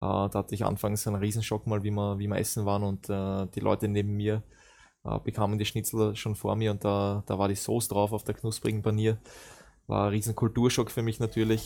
da hatte ich anfangs einen Riesenschock mal, wie wir, wie wir essen waren und die Leute neben mir bekamen die Schnitzel schon vor mir und da, da war die Soße drauf auf der knusprigen Panier. War ein riesen Kulturschock für mich natürlich.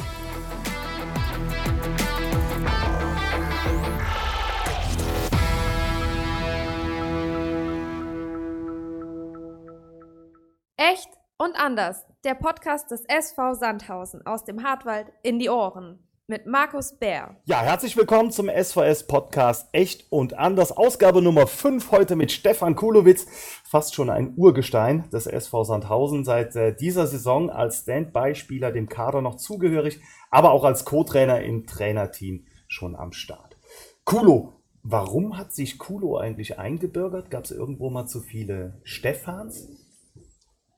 Echt und anders. Der Podcast des SV Sandhausen aus dem Hartwald in die Ohren mit Markus Bär. Ja, herzlich willkommen zum SVS Podcast Echt und anders. Ausgabe Nummer 5 heute mit Stefan Kulowitz, fast schon ein Urgestein des SV Sandhausen, seit äh, dieser Saison als Standby-Spieler dem Kader noch zugehörig, aber auch als Co-Trainer im Trainerteam schon am Start. Kulo, warum hat sich Kulo eigentlich eingebürgert? Gab es irgendwo mal zu viele Stefans?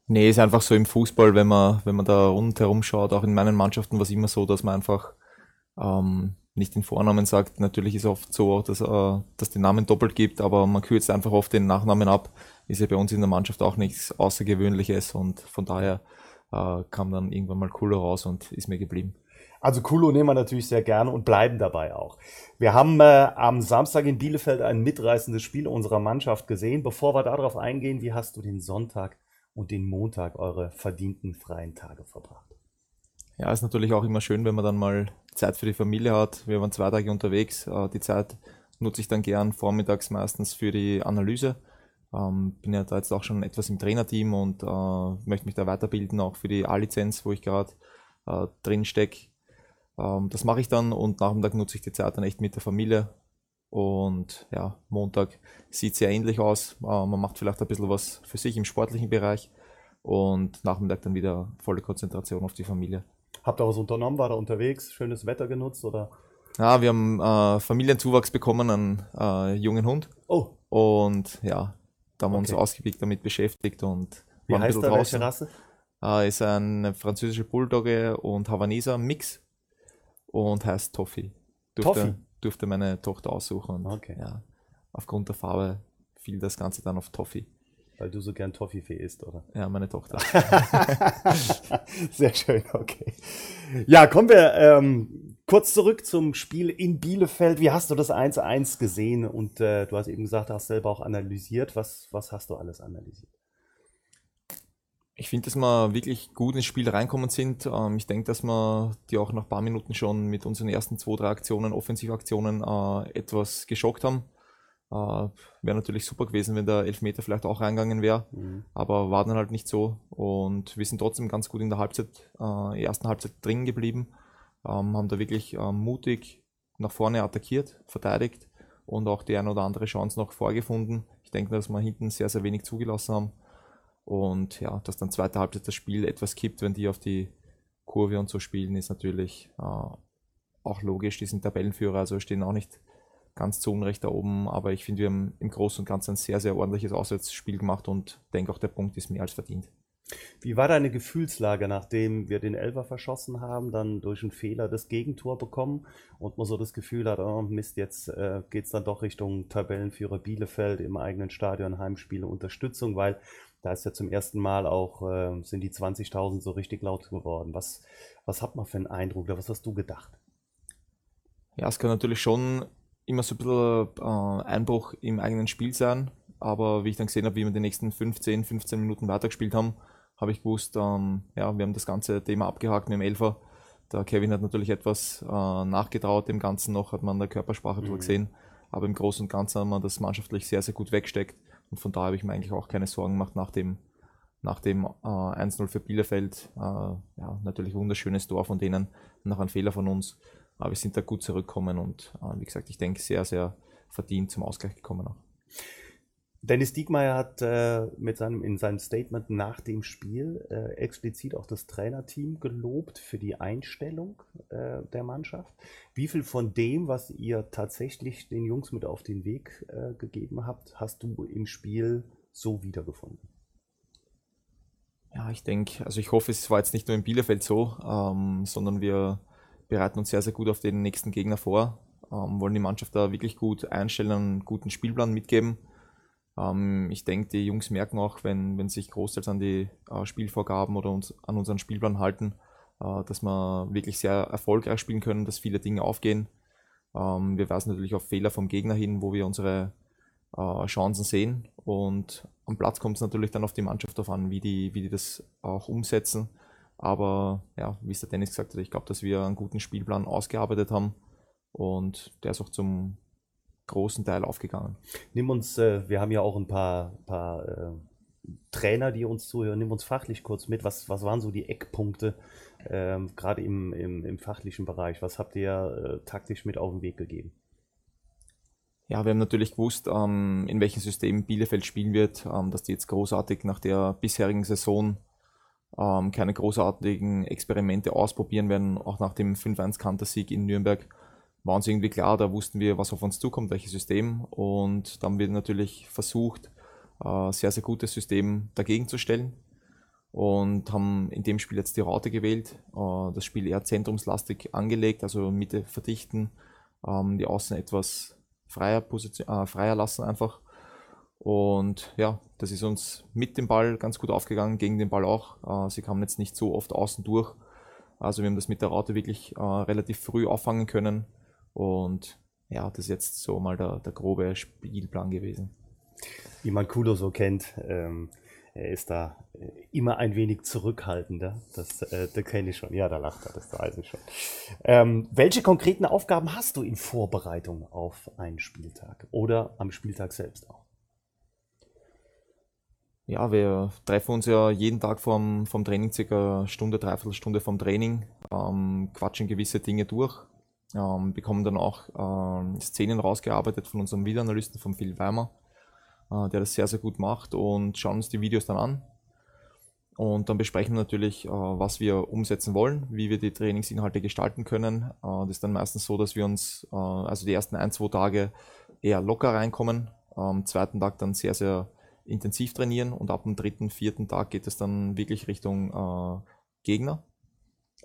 Nee, ist einfach so im Fußball, wenn man, wenn man da rundherum schaut, auch in meinen Mannschaften war es immer so, dass man einfach ähm, nicht den Vornamen sagt. Natürlich ist es oft so, dass äh, dass den Namen doppelt gibt, aber man kürzt einfach oft den Nachnamen ab. Ist ja bei uns in der Mannschaft auch nichts Außergewöhnliches und von daher äh, kam dann irgendwann mal Kulo raus und ist mir geblieben. Also Kulo nehmen wir natürlich sehr gerne und bleiben dabei auch. Wir haben äh, am Samstag in Bielefeld ein mitreißendes Spiel unserer Mannschaft gesehen. Bevor wir darauf eingehen, wie hast du den Sonntag und den Montag eure verdienten freien Tage verbracht? Ja, ist natürlich auch immer schön, wenn man dann mal Zeit für die Familie hat. Wir waren zwei Tage unterwegs. Äh, die Zeit nutze ich dann gern vormittags meistens für die Analyse. Ähm, bin ja da jetzt auch schon etwas im Trainerteam und äh, möchte mich da weiterbilden, auch für die A-Lizenz, wo ich gerade äh, drin stecke. Ähm, das mache ich dann und nachmittag nutze ich die Zeit dann echt mit der Familie. Und ja, Montag sieht sehr ähnlich aus. Man macht vielleicht ein bisschen was für sich im sportlichen Bereich und Nachmittag dann wieder volle Konzentration auf die Familie. Habt ihr was unternommen? War da unterwegs? Schönes Wetter genutzt oder? Ja, wir haben äh, Familienzuwachs bekommen, einen äh, jungen Hund. Oh. Und ja, da haben wir uns ausgiebig damit beschäftigt und Wie waren ein heißt bisschen der? draußen. Welche Rasse? Äh, ist ein französische Bulldogge und Havaneser Mix und heißt Toffee. Durfte, Toffee? durfte meine Tochter aussuchen und Okay. ja, aufgrund der Farbe fiel das Ganze dann auf Toffee. Weil du so gern Toffifee isst, oder? Ja, meine Tochter. Sehr schön, okay. Ja, kommen wir ähm, kurz zurück zum Spiel in Bielefeld. Wie hast du das 1-1 gesehen? Und äh, du hast eben gesagt, du hast selber auch analysiert. Was, was hast du alles analysiert? Ich finde, dass wir wirklich gut ins Spiel reinkommen sind. Ähm, ich denke, dass wir die auch nach ein paar Minuten schon mit unseren ersten zwei, drei Aktionen, Offensivaktionen, äh, etwas geschockt haben. Äh, wäre natürlich super gewesen, wenn der Elfmeter vielleicht auch reingegangen wäre, aber war dann halt nicht so. Und wir sind trotzdem ganz gut in der Halbzeit, äh, ersten Halbzeit drin geblieben, ähm, haben da wirklich äh, mutig nach vorne attackiert, verteidigt und auch die eine oder andere Chance noch vorgefunden. Ich denke, dass wir hinten sehr, sehr wenig zugelassen haben. Und ja, dass dann zweite Halbzeit das Spiel etwas kippt, wenn die auf die Kurve und so spielen, ist natürlich äh, auch logisch. Die sind Tabellenführer, also stehen auch nicht ganz zu Unrecht da oben. Aber ich finde, wir haben im Großen und Ganzen ein sehr, sehr ordentliches Auswärtsspiel gemacht und denke auch, der Punkt ist mehr als verdient. Wie war deine Gefühlslage, nachdem wir den Elfer verschossen haben, dann durch einen Fehler das Gegentor bekommen und man so das Gefühl hat, oh Mist, jetzt äh, geht es dann doch Richtung Tabellenführer Bielefeld im eigenen Stadion, Heimspiele, Unterstützung, weil da ist ja zum ersten Mal auch, äh, sind die 20.000 so richtig laut geworden. Was, was hat man für einen Eindruck oder was hast du gedacht? Ja, es kann natürlich schon immer so ein bisschen äh, Einbruch im eigenen Spiel sein. Aber wie ich dann gesehen habe, wie wir die nächsten 15, 15 Minuten weitergespielt haben, habe ich gewusst, ähm, ja, wir haben das ganze Thema abgehakt mit dem Elfer. Der Kevin hat natürlich etwas äh, nachgetraut dem Ganzen noch, hat man an der Körpersprache drüber gesehen. Aber im Großen und Ganzen haben wir das mannschaftlich sehr, sehr gut weggesteckt. Und von daher habe ich mir eigentlich auch keine Sorgen gemacht nach dem, nach dem äh, 1-0 für Bielefeld. Äh, ja, natürlich wunderschönes Tor von denen, nach einem Fehler von uns. Aber wir sind da gut zurückgekommen und äh, wie gesagt, ich denke, sehr, sehr verdient zum Ausgleich gekommen auch. Dennis Diekmeyer hat äh, mit seinem, in seinem Statement nach dem Spiel äh, explizit auch das Trainerteam gelobt für die Einstellung äh, der Mannschaft. Wie viel von dem, was ihr tatsächlich den Jungs mit auf den Weg äh, gegeben habt, hast du im Spiel so wiedergefunden? Ja, ich denke, also ich hoffe, es war jetzt nicht nur in Bielefeld so, ähm, sondern wir bereiten uns sehr, sehr gut auf den nächsten Gegner vor, ähm, wollen die Mannschaft da wirklich gut einstellen, einen guten Spielplan mitgeben. Ähm, ich denke, die Jungs merken auch, wenn, wenn sich großteils an die äh, Spielvorgaben oder uns an unseren Spielplan halten, äh, dass wir wirklich sehr erfolgreich spielen können, dass viele Dinge aufgehen. Ähm, wir weisen natürlich auf Fehler vom Gegner hin, wo wir unsere äh, Chancen sehen. Und am Platz kommt es natürlich dann auf die Mannschaft darauf an, wie die, wie die das auch umsetzen. Aber ja, wie es der Dennis gesagt hat, ich glaube, dass wir einen guten Spielplan ausgearbeitet haben und der ist auch zum großen Teil aufgegangen. Nimm uns, äh, wir haben ja auch ein paar, paar äh, Trainer, die uns zuhören, nimm uns fachlich kurz mit. Was, was waren so die Eckpunkte, ähm, gerade im, im, im, fachlichen Bereich? Was habt ihr äh, taktisch mit auf den Weg gegeben? Ja, wir haben natürlich gewusst, ähm, in welchem System Bielefeld spielen wird, ähm, dass die jetzt großartig nach der bisherigen Saison ähm, keine großartigen Experimente ausprobieren werden, auch nach dem 5-1-Kantersieg in Nürnberg war uns irgendwie klar, da wussten wir, was auf uns zukommt, welches System. Und dann haben wir natürlich versucht, äh, sehr, sehr gutes System dagegen zu stellen. Und haben in dem Spiel jetzt die Raute gewählt, äh, das Spiel eher zentrumslastig angelegt, also Mitte verdichten, ähm, die Außen etwas freier, Position, äh, freier lassen einfach. Und ja, das ist uns mit dem Ball ganz gut aufgegangen, gegen den Ball auch. Äh, sie kamen jetzt nicht so oft außen durch. Also wir haben das mit der Raute wirklich äh, relativ früh auffangen können und ja, das ist jetzt so mal der, der grobe Spielplan gewesen. Wie man Kulo so kennt, ähm, er ist da äh, immer ein wenig zurückhaltender. Das, äh, das kenne ich schon. Ja, da lacht er, das weiß ich schon. Ähm, welche konkreten Aufgaben hast du in Vorbereitung auf einen Spieltag oder am Spieltag selbst auch? Ja, wir treffen uns ja jeden Tag vom, vom Training, circa eine Stunde, dreiviertel Stunde vom Training, ähm, quatschen gewisse Dinge durch, ähm, bekommen dann auch äh, Szenen rausgearbeitet von unserem Videoanalysten, von Phil Weimer, äh, der das sehr, sehr gut macht und schauen uns die Videos dann an. Und dann besprechen wir natürlich, äh, was wir umsetzen wollen, wie wir die Trainingsinhalte gestalten können. Äh, das ist dann meistens so, dass wir uns, äh, also die ersten ein, zwei Tage eher locker reinkommen, am zweiten Tag dann sehr, sehr intensiv trainieren und ab dem dritten, vierten Tag geht es dann wirklich Richtung äh, Gegner.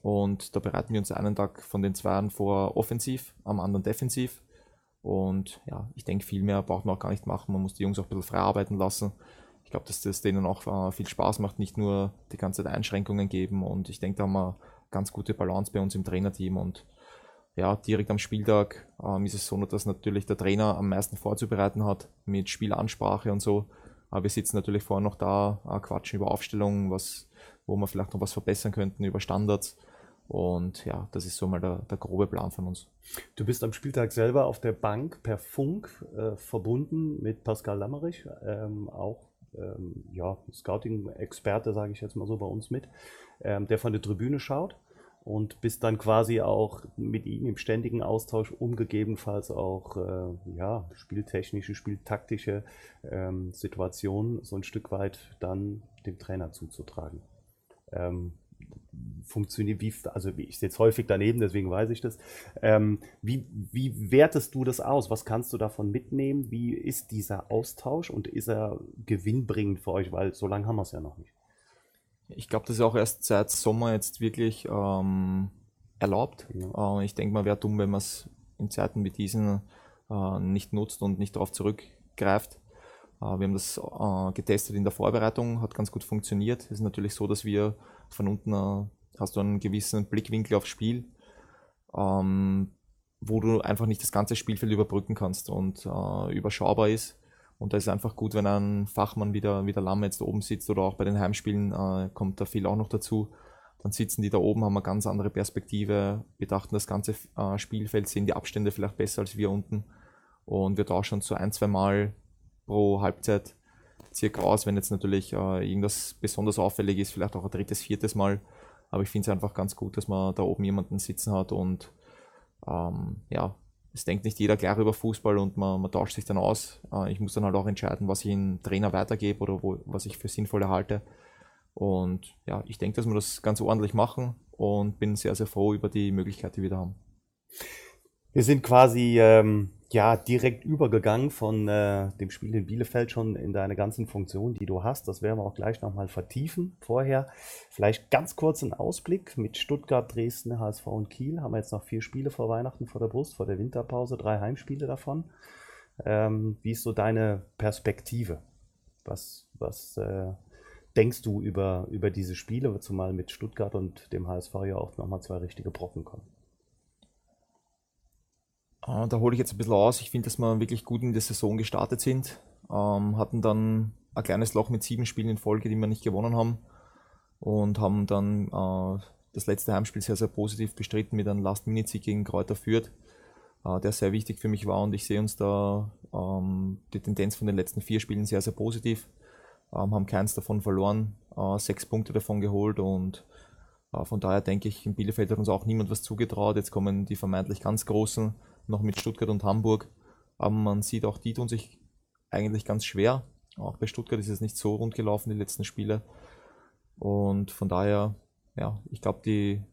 Und da bereiten wir uns einen Tag von den Zweien vor offensiv, am anderen defensiv. Und ja, ich denke, viel mehr braucht man auch gar nicht machen. Man muss die Jungs auch ein bisschen frei arbeiten lassen. Ich glaube, dass das denen auch äh, viel Spaß macht, nicht nur die ganze Zeit Einschränkungen geben. Und ich denke, da haben wir ganz gute Balance bei uns im Trainerteam. Und ja, direkt am Spieltag ähm, ist es so, dass natürlich der Trainer am meisten vorzubereiten hat mit Spielansprache und so. Aber wir sitzen natürlich vorher noch da, quatschen über Aufstellungen, was, wo wir vielleicht noch was verbessern könnten, über Standards. Und ja, das ist so mal der, der grobe Plan von uns. Du bist am Spieltag selber auf der Bank per Funk äh, verbunden mit Pascal Lammerich, ähm, auch ähm, ja, Scouting-Experte, sage ich jetzt mal so bei uns mit, ähm, der von der Tribüne schaut und bist dann quasi auch mit ihm im ständigen Austausch, um gegebenenfalls auch äh, ja, spieltechnische, spieltaktische ähm, Situationen so ein Stück weit dann dem Trainer zuzutragen. Ähm, funktioniert, wie, also ich sitze häufig daneben, deswegen weiß ich das. Ähm, wie, wie wertest du das aus? Was kannst du davon mitnehmen? Wie ist dieser Austausch und ist er gewinnbringend für euch? Weil so lange haben wir es ja noch nicht. Ich glaube, das ist auch erst seit Sommer jetzt wirklich ähm, erlaubt. Ja. Äh, ich denke mal, wäre dumm, wenn man es in Zeiten wie diesen äh, nicht nutzt und nicht darauf zurückgreift. Äh, wir haben das äh, getestet in der Vorbereitung, hat ganz gut funktioniert. Es ist natürlich so, dass wir von unten äh, hast du einen gewissen Blickwinkel aufs Spiel, ähm, wo du einfach nicht das ganze Spielfeld überbrücken kannst und äh, überschaubar ist. Und da ist es einfach gut, wenn ein Fachmann wie der, wie der Lamm jetzt oben sitzt oder auch bei den Heimspielen äh, kommt da viel auch noch dazu. Dann sitzen die da oben, haben eine ganz andere Perspektive, betrachten das ganze äh, Spielfeld, sehen die Abstände vielleicht besser als wir unten. Und wir tauschen so ein, zwei Mal pro Halbzeit circa aus, wenn jetzt natürlich äh, irgendwas besonders auffällig ist, vielleicht auch ein drittes, viertes Mal. Aber ich finde es einfach ganz gut, dass man da oben jemanden sitzen hat und ähm, ja, es denkt nicht jeder gleich über Fußball und man, man tauscht sich dann aus. Äh, ich muss dann halt auch entscheiden, was ich in Trainer weitergebe oder wo, was ich für sinnvoll erhalte. Und ja, ich denke, dass wir das ganz ordentlich machen und bin sehr, sehr froh über die Möglichkeit, die wir da haben. Wir sind quasi ähm, ja direkt übergegangen von äh, dem Spiel in Bielefeld schon in deine ganzen Funktionen, die du hast. Das werden wir auch gleich nochmal vertiefen. Vorher vielleicht ganz kurz ein Ausblick mit Stuttgart, Dresden, HSV und Kiel. Haben wir jetzt noch vier Spiele vor Weihnachten vor der Brust, vor der Winterpause, drei Heimspiele davon. Ähm, wie ist so deine Perspektive? Was, was äh, denkst du über, über diese Spiele, zumal mit Stuttgart und dem HSV ja auch nochmal zwei richtige Brocken kommen? Äh, da hole ich jetzt ein bisschen aus. Ich finde, dass wir wirklich gut in der Saison gestartet sind. Ähm, hatten dann ein kleines Loch mit sieben Spielen in Folge, die wir nicht gewonnen haben. Und haben dann äh, das letzte Heimspiel sehr, sehr positiv bestritten mit einem Last-Minute-Sieg gegen Kräuter Fürth, äh, der sehr wichtig für mich war. Und ich sehe uns da ähm, die Tendenz von den letzten vier Spielen sehr, sehr positiv. Ähm, haben keins davon verloren, äh, sechs Punkte davon geholt und äh, von daher denke ich, in Bielefeld hat uns auch niemand was zugetraut. Jetzt kommen die vermeintlich ganz Großen noch mit Stuttgart und Hamburg. Aber man sieht auch, die tun sich eigentlich ganz schwer. Auch bei Stuttgart ist es nicht so rund gelaufen, die letzten Spiele. Und von daher, ja, ich glaube, die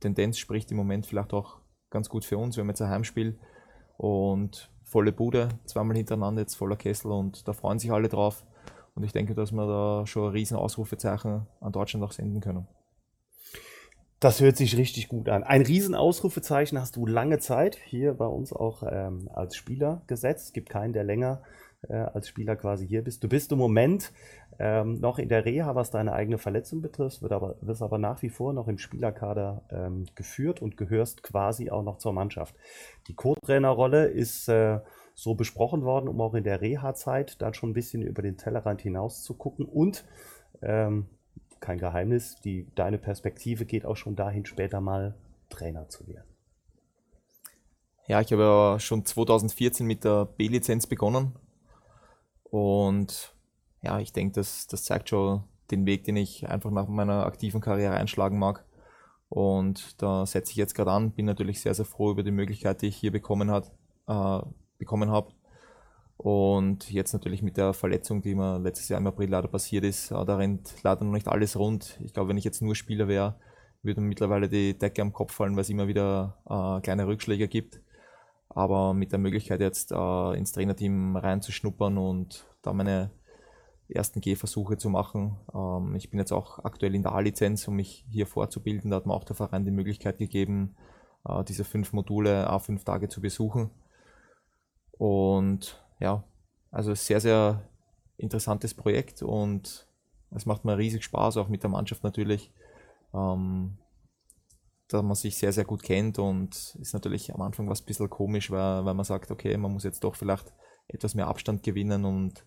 Tendenz spricht im Moment vielleicht auch ganz gut für uns. Wir haben jetzt ein Heimspiel und volle Bude, zweimal hintereinander, jetzt voller Kessel und da freuen sich alle drauf. Und ich denke, dass wir da schon ein riesen Ausrufezeichen an Deutschland auch senden können. Das hört sich richtig gut an. Ein Riesenausrufezeichen hast du lange Zeit hier bei uns auch ähm, als Spieler gesetzt. Es gibt keinen, der länger äh, als Spieler quasi hier bist. Du bist im Moment ähm, noch in der Reha, was deine eigene Verletzung betrifft, wird aber, wirst aber nach wie vor noch im Spielerkader ähm, geführt und gehörst quasi auch noch zur Mannschaft. Die Co-Trainerrolle ist äh, so besprochen worden, um auch in der Reha-Zeit dann schon ein bisschen über den Tellerrand hinaus zu gucken und ähm, kein Geheimnis, die, deine Perspektive geht auch schon dahin, später mal Trainer zu werden. Ja, ich habe ja schon 2014 mit der B-Lizenz begonnen. Und ja, ich denke, das, das zeigt schon den Weg, den ich einfach nach meiner aktiven Karriere einschlagen mag. Und da setze ich jetzt gerade an, bin natürlich sehr, sehr froh über die Möglichkeit, die ich hier bekommen, hat, äh, bekommen habe. Und jetzt natürlich mit der Verletzung, die mir letztes Jahr im April leider passiert ist, da rennt leider noch nicht alles rund. Ich glaube, wenn ich jetzt nur Spieler wäre, würde mir mittlerweile die Decke am Kopf fallen, weil es immer wieder äh, kleine Rückschläge gibt. Aber mit der Möglichkeit jetzt äh, ins Trainerteam reinzuschnuppern und da meine ersten Gehversuche zu machen. Ähm, ich bin jetzt auch aktuell in der A-Lizenz, um mich hier vorzubilden. Da hat mir auch der Verein die Möglichkeit gegeben, äh, diese fünf Module a fünf Tage zu besuchen. Und ja, also sehr, sehr interessantes Projekt und es macht mir riesig Spaß, auch mit der Mannschaft natürlich, ähm, da man sich sehr, sehr gut kennt und ist natürlich am Anfang was ein bisschen komisch, weil, weil man sagt, okay, man muss jetzt doch vielleicht etwas mehr Abstand gewinnen und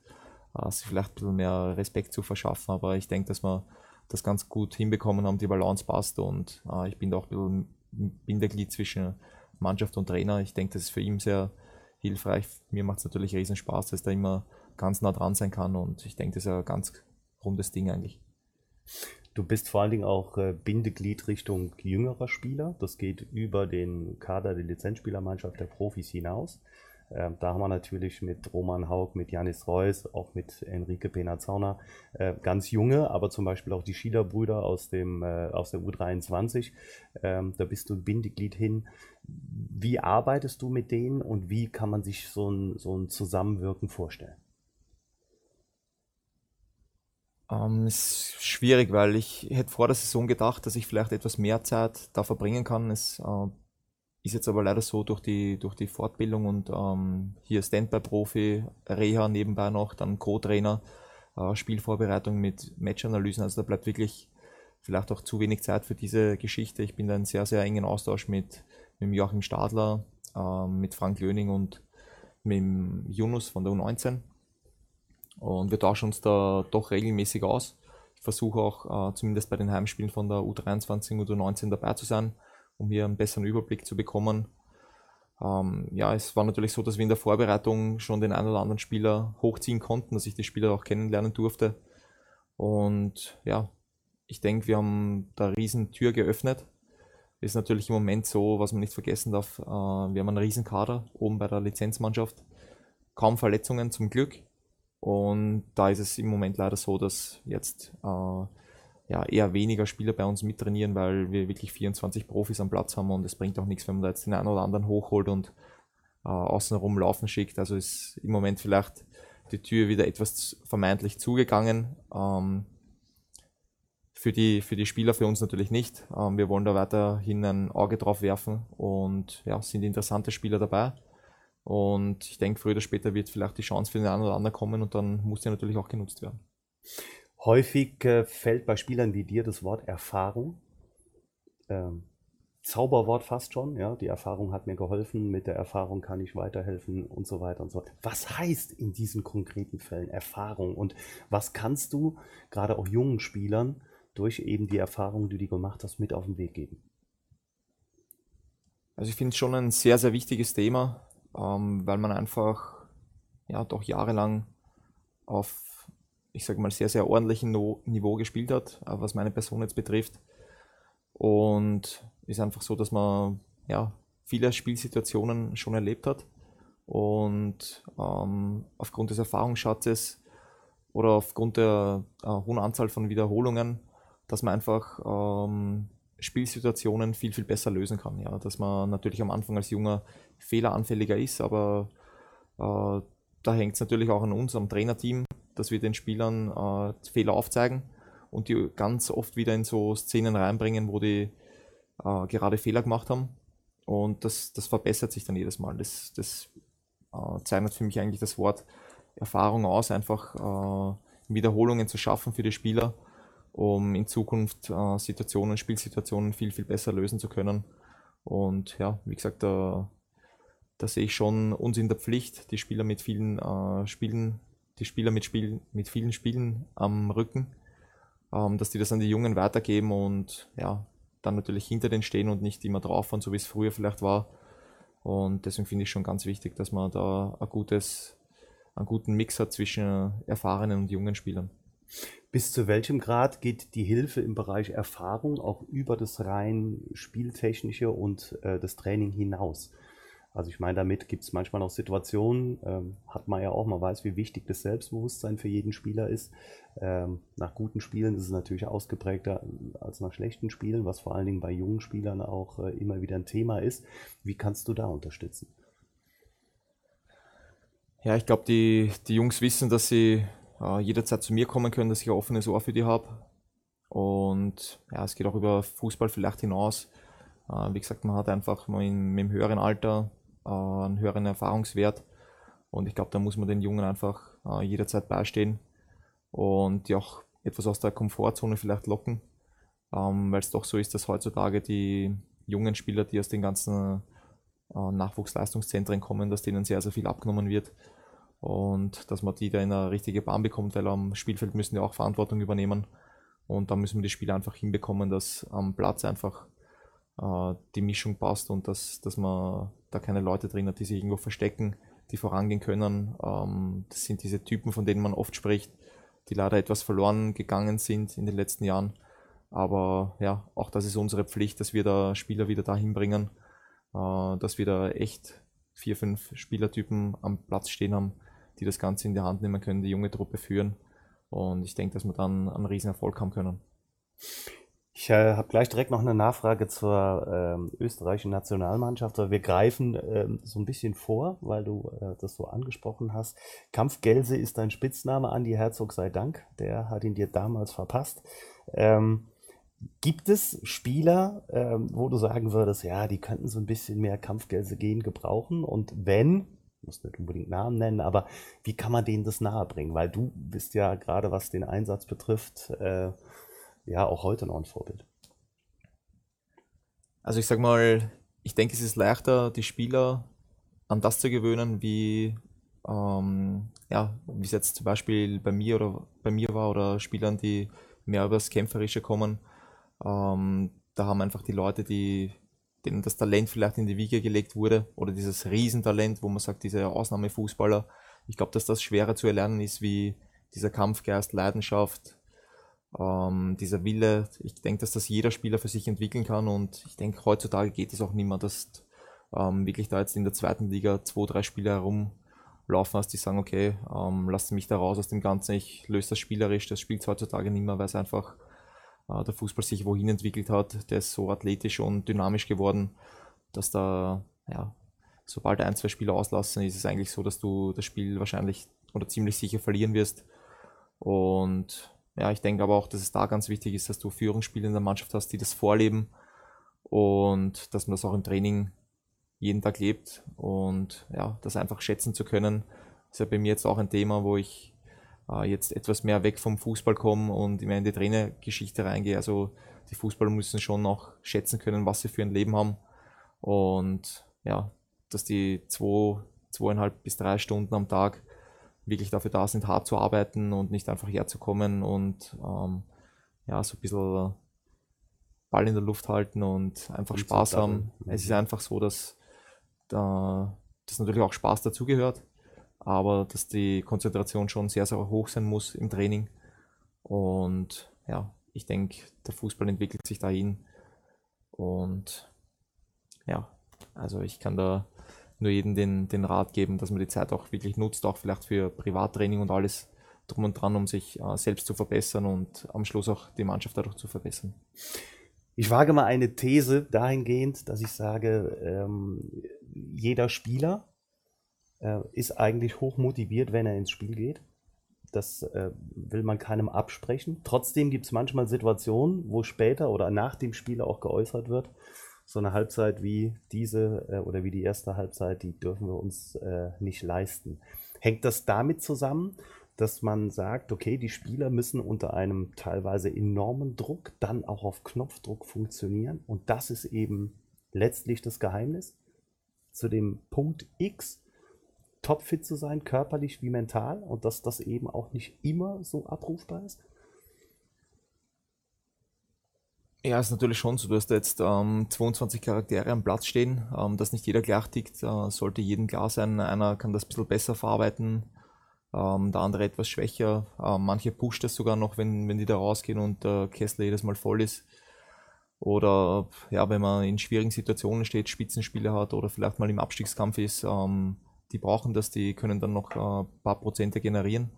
äh, sich vielleicht ein bisschen mehr Respekt zu verschaffen, aber ich denke, dass wir das ganz gut hinbekommen haben, die Balance passt und äh, ich bin da auch ein bisschen Bindeglied zwischen Mannschaft und Trainer. Ich denke, das ist für ihn sehr, hilfreich. Mir macht es natürlich riesen Spaß, dass da immer ganz nah dran sein kann und ich denke, das ist ein ganz rundes Ding eigentlich. Du bist vor allen Dingen auch äh, Bindeglied Richtung jüngerer Spieler. Das geht über den Kader der Lizenzspielermannschaft der Profis hinaus. Ähm, da haben wir natürlich mit Roman Haug, mit Janis Reus, auch mit Enrique Penazzauna äh, ganz junge, aber zum Beispiel auch die Schieler-Brüder aus, dem, äh, aus der U23. Ähm, da bist du Bindeglied hin. Wie arbeitest du mit denen und wie kann man sich so ein, so ein Zusammenwirken vorstellen? Ähm, ist schwierig, weil ich hätte vor der Saison gedacht, dass ich vielleicht etwas mehr Zeit da verbringen kann. Es äh, ist jetzt aber leider so durch die, durch die Fortbildung und ähm, hier Standby-Profi, Reha nebenbei noch, dann Co-Trainer, äh, Spielvorbereitung mit Matchanalysen. Also da bleibt wirklich vielleicht auch zu wenig Zeit für diese Geschichte. Ich bin da in sehr, sehr engen Austausch mit, mit Joachim Stadler, äh, mit Frank Löning und mit Yunus von der U19. Und wir tauschen uns da doch regelmäßig aus. Ich versuche auch äh, zumindest bei den Heimspielen von der U23 und U19 dabei zu sein um hier einen besseren Überblick zu bekommen. Ähm, ja, es war natürlich so, dass wir in der Vorbereitung schon den einen oder anderen Spieler hochziehen konnten, dass ich die Spieler auch kennenlernen durfte. Und ja, ich denke, wir haben da riesen Tür geöffnet. Ist natürlich im Moment so, was man nicht vergessen darf, äh, wir haben einen riesen Kader oben bei der Lizenzmannschaft. Kaum Verletzungen zum Glück. Und da ist es im Moment leider so, dass jetzt äh, ja, eher weniger Spieler bei uns mittrainieren, weil wir wirklich 24 Profis am Platz haben und es bringt auch nichts, wenn man da jetzt den einen oder anderen hochholt und äh, außenrum laufen schickt. Also ist im Moment vielleicht die Tür wieder etwas vermeintlich zugegangen. Ähm, für die, für die Spieler, für uns natürlich nicht. Ähm, wir wollen da weiterhin ein Auge drauf werfen und ja, sind interessante Spieler dabei. Und ich denke, früher oder später wird vielleicht die Chance für den einen oder anderen kommen und dann muss die natürlich auch genutzt werden. Häufig äh, fällt bei Spielern wie dir das Wort Erfahrung. Ähm, Zauberwort fast schon, ja. Die Erfahrung hat mir geholfen, mit der Erfahrung kann ich weiterhelfen und so weiter und so fort. Was heißt in diesen konkreten Fällen Erfahrung und was kannst du gerade auch jungen Spielern durch eben die Erfahrung, die du gemacht hast, mit auf den Weg geben? Also ich finde es schon ein sehr, sehr wichtiges Thema, ähm, weil man einfach ja doch jahrelang auf, ich sage mal, sehr, sehr ordentlichem no Niveau gespielt hat, was meine Person jetzt betrifft. Und ist einfach so, dass man ja viele Spielsituationen schon erlebt hat und ähm, aufgrund des Erfahrungsschatzes oder aufgrund der äh, hohen Anzahl von Wiederholungen, dass man einfach ähm, Spielsituationen viel, viel besser lösen kann. Ja? Dass man natürlich am Anfang als Junger fehleranfälliger ist, aber äh, da hängt es natürlich auch an uns, am Trainerteam, dass wir den Spielern äh, Fehler aufzeigen und die ganz oft wieder in so Szenen reinbringen, wo die äh, gerade Fehler gemacht haben. Und das, das verbessert sich dann jedes Mal. Das, das äh, zeichnet für mich eigentlich das Wort Erfahrung aus, einfach äh, Wiederholungen zu schaffen für die Spieler um in Zukunft äh, Situationen, Spielsituationen viel, viel besser lösen zu können. Und ja, wie gesagt, da, da sehe ich schon uns in der Pflicht, die Spieler mit vielen äh, Spielen, die Spieler mit, Spiel, mit vielen Spielen am Rücken, ähm, dass die das an die Jungen weitergeben und ja, dann natürlich hinter denen stehen und nicht immer drauf fahren, so wie es früher vielleicht war. Und deswegen finde ich schon ganz wichtig, dass man da ein gutes, einen guten Mix hat zwischen erfahrenen und jungen Spielern. Bis zu welchem Grad geht die Hilfe im Bereich Erfahrung auch über das rein Spieltechnische und äh, das Training hinaus? Also ich meine, damit gibt es manchmal auch Situationen, ähm, hat man ja auch, man weiß, wie wichtig das Selbstbewusstsein für jeden Spieler ist. Ähm, nach guten Spielen ist es natürlich ausgeprägter als nach schlechten Spielen, was vor allen Dingen bei jungen Spielern auch äh, immer wieder ein Thema ist. Wie kannst du da unterstützen? Ja, ich glaube, die, die Jungs wissen, dass sie äh, jederzeit zu mir kommen können, dass ich ein offenes Ohr für die habe. Und ja, es geht auch über Fußball vielleicht hinaus. Äh, wie gesagt, man hat einfach mit, mit dem höheren Alter äh, einen höheren Erfahrungswert. Und ich glaube, da muss man den Jungen einfach äh, jederzeit beistehen und die auch etwas aus der Komfortzone vielleicht locken. Ähm, weil es doch so ist, dass heutzutage die jungen Spieler, die aus den ganzen äh, Nachwuchsleistungszentren kommen, dass denen sehr, sehr viel abgenommen wird und dass man die da in eine richtige Bahn bekommt, weil am Spielfeld müssen die auch Verantwortung übernehmen und da müssen wir die Spieler einfach hinbekommen, dass am Platz einfach äh, die Mischung passt und dass, dass man da keine Leute drin hat, die sich irgendwo verstecken, die vorangehen können. Ähm, das sind diese Typen, von denen man oft spricht, die leider etwas verloren gegangen sind in den letzten Jahren. Aber ja, auch das ist unsere Pflicht, dass wir da Spieler wieder dahin bringen, äh, dass wir da echt vier, fünf Spielertypen am Platz stehen haben, die das Ganze in die Hand nehmen können, die junge Truppe führen. Und ich denke, dass wir dann einen riesen Erfolg haben können. Ich äh, habe gleich direkt noch eine Nachfrage zur ähm, österreichischen Nationalmannschaft. Wir greifen ähm, so ein bisschen vor, weil du äh, das so angesprochen hast. Kampfgelse ist dein Spitzname, Andi Herzog sei Dank. Der hat ihn dir damals verpasst. Ähm, gibt es Spieler, ähm, wo du sagen würdest, ja, die könnten so ein bisschen mehr Kampfgelse gehen gebrauchen? Und wenn, muss nicht unbedingt Namen nennen, aber wie kann man denen das nahebringen? Weil du bist ja gerade, was den Einsatz betrifft, äh, ja auch heute noch ein Vorbild. Also ich sag mal, ich denke, es ist leichter, die Spieler an das zu gewöhnen, wie ähm, ja, wie es jetzt zum Beispiel bei mir oder bei mir war oder Spielern, die mehr über das Kämpferische kommen. Ähm, da haben einfach die Leute, die denen das Talent vielleicht in die Wiege gelegt wurde oder dieses Riesentalent, wo man sagt, diese Ausnahmefußballer. Ich glaube, dass das schwerer zu erlernen ist wie dieser Kampfgeist, Leidenschaft, ähm, dieser Wille. Ich denke, dass das jeder Spieler für sich entwickeln kann und ich denke, heutzutage geht es auch nicht mehr, dass ähm, wirklich da jetzt in der zweiten Liga zwei, drei Spieler herumlaufen hast, die sagen, okay, ähm, lasst mich da raus aus dem Ganzen, ich löse das spielerisch, das spielt heutzutage nicht mehr, weil es einfach äh, der Fußball sich wohin entwickelt hat. Der ist so athletisch und dynamisch geworden, dass da, ja, sobald ein, zwei Spieler auslassen, ist es eigentlich so, dass du das Spiel wahrscheinlich oder ziemlich sicher verlieren wirst. Und ja, ich denke aber auch, dass es da ganz wichtig ist, dass du Führungsspieler in der Mannschaft hast, die das vorleben und dass man das auch im Training jeden Tag lebt und ja, das einfach schätzen zu können, ist ja bei mir jetzt auch ein Thema, wo ich äh, jetzt etwas mehr weg vom Fußball komme und immer in die Trainergeschichte reingehe. Also die Fußballer müssen schon noch schätzen können, was sie für ein Leben haben. Und ja, dass die zwei, zweieinhalb bis drei Stunden am Tag wirklich dafür da sind, hart zu arbeiten und nicht einfach herzukommen und ähm, ja, so ein bisschen Ball in der Luft halten und einfach und Spaß haben. Es ist einfach so, dass da dass natürlich auch Spaß dazugehört, aber dass die Konzentration schon sehr, sehr hoch sein muss im Training. Und ja, ich denke, der Fußball entwickelt sich dahin. Und ja, also ich kann da nur jedem den, den Rat geben, dass man die Zeit auch wirklich nutzt, auch vielleicht für Privattraining und alles drum und dran, um sich äh, selbst zu verbessern und am Schluss auch die Mannschaft dadurch zu verbessern. Ich wage mal eine These dahingehend, dass ich sage, ähm, jeder Spieler äh, ist eigentlich hoch motiviert, wenn er ins Spiel geht. Das äh, will man keinem absprechen. Trotzdem gibt es manchmal Situationen, wo später oder nach dem Spiel auch geäußert wird, so eine Halbzeit wie diese äh, oder wie die erste Halbzeit, die dürfen wir uns äh, nicht leisten. Hängt das damit zusammen, dass man sagt, okay, die Spieler müssen unter einem teilweise enormen Druck dann auch auf Knopfdruck funktionieren und das ist eben letztlich das Geheimnis zu dem Punkt X topfit zu sein, körperlich wie mental und dass das eben auch nicht immer so abrufbar ist? Ja, ist natürlich schon so. Du hast jetzt ähm, 22 Charaktere am Platz stehen, ähm, dass nicht jeder gleich tickt, äh, sollte jedem klar sein. Einer kann das ein bisschen besser verarbeiten, ähm, der andere etwas schwächer. Äh, manche pusht das sogar noch, wenn, wenn die da rausgehen und der Kessler jedes Mal voll ist. Oder ja, wenn man in schwierigen Situationen steht, Spitzenspiele hat oder vielleicht mal im Abstiegskampf ist, ähm, die brauchen das, die können dann noch ein äh, paar Prozente generieren.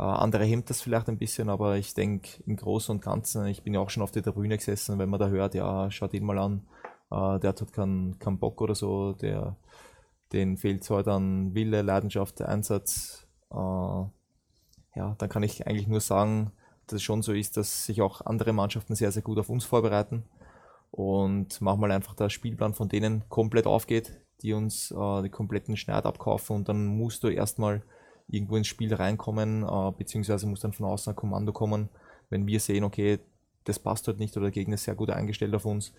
Äh, andere hemmt das vielleicht ein bisschen, aber ich denke im Großen und Ganzen, ich bin ja auch schon auf der Tribüne gesessen, wenn man da hört, ja, schaut ihn mal an, äh, der hat keinen, keinen Bock oder so, der, den fehlt zwar dann Wille, Leidenschaft, Einsatz. Äh, ja, dann kann ich eigentlich nur sagen, dass es schon so ist, dass sich auch andere Mannschaften sehr, sehr gut auf uns vorbereiten und manchmal einfach der Spielplan von denen komplett aufgeht, die uns äh, den kompletten Schneid abkaufen und dann musst du erstmal irgendwo ins Spiel reinkommen, äh, beziehungsweise muss dann von außen ein Kommando kommen, wenn wir sehen, okay, das passt halt nicht oder der Gegner ist sehr gut eingestellt auf uns,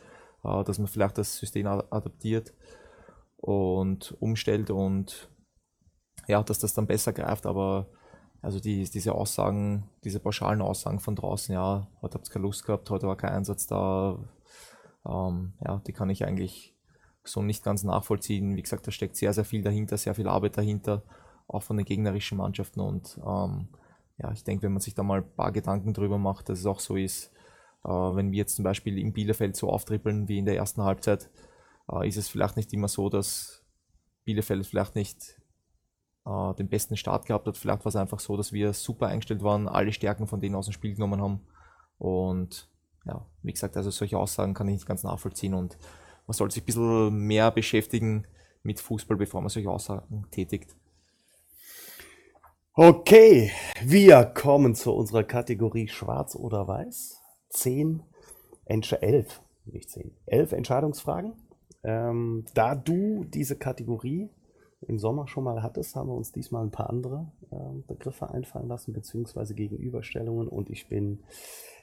äh, dass man vielleicht das System adaptiert und umstellt und ja, dass das dann besser greift, aber also die, diese Aussagen, diese pauschalen Aussagen von draußen, ja, heute habt ihr keine Lust gehabt, heute war kein Einsatz da, ähm, ja, die kann ich eigentlich so nicht ganz nachvollziehen. Wie gesagt, da steckt sehr, sehr viel dahinter, sehr viel Arbeit dahinter, auch von den gegnerischen Mannschaften. Und ähm, ja, ich denke, wenn man sich da mal ein paar Gedanken drüber macht, dass es auch so ist, äh, wenn wir jetzt zum Beispiel im Bielefeld so auftrippeln wie in der ersten Halbzeit, äh, ist es vielleicht nicht immer so, dass Bielefeld vielleicht nicht äh, den besten Start gehabt hat. Vielleicht war es einfach so, dass wir super eingestellt waren, alle Stärken von denen aus dem Spiel genommen haben. Und ja, wie gesagt, also solche Aussagen kann ich nicht ganz nachvollziehen und man sollte sich ein bisschen mehr beschäftigen mit Fußball, bevor man solche Aussagen tätigt. Okay, wir kommen zu unserer Kategorie Schwarz oder Weiß. Zehn, elf, nicht zehn, elf Entscheidungsfragen. Ähm, da du diese Kategorie im Sommer schon mal hattest, haben wir uns diesmal ein paar andere äh, Begriffe einfallen lassen, beziehungsweise Gegenüberstellungen. Und ich bin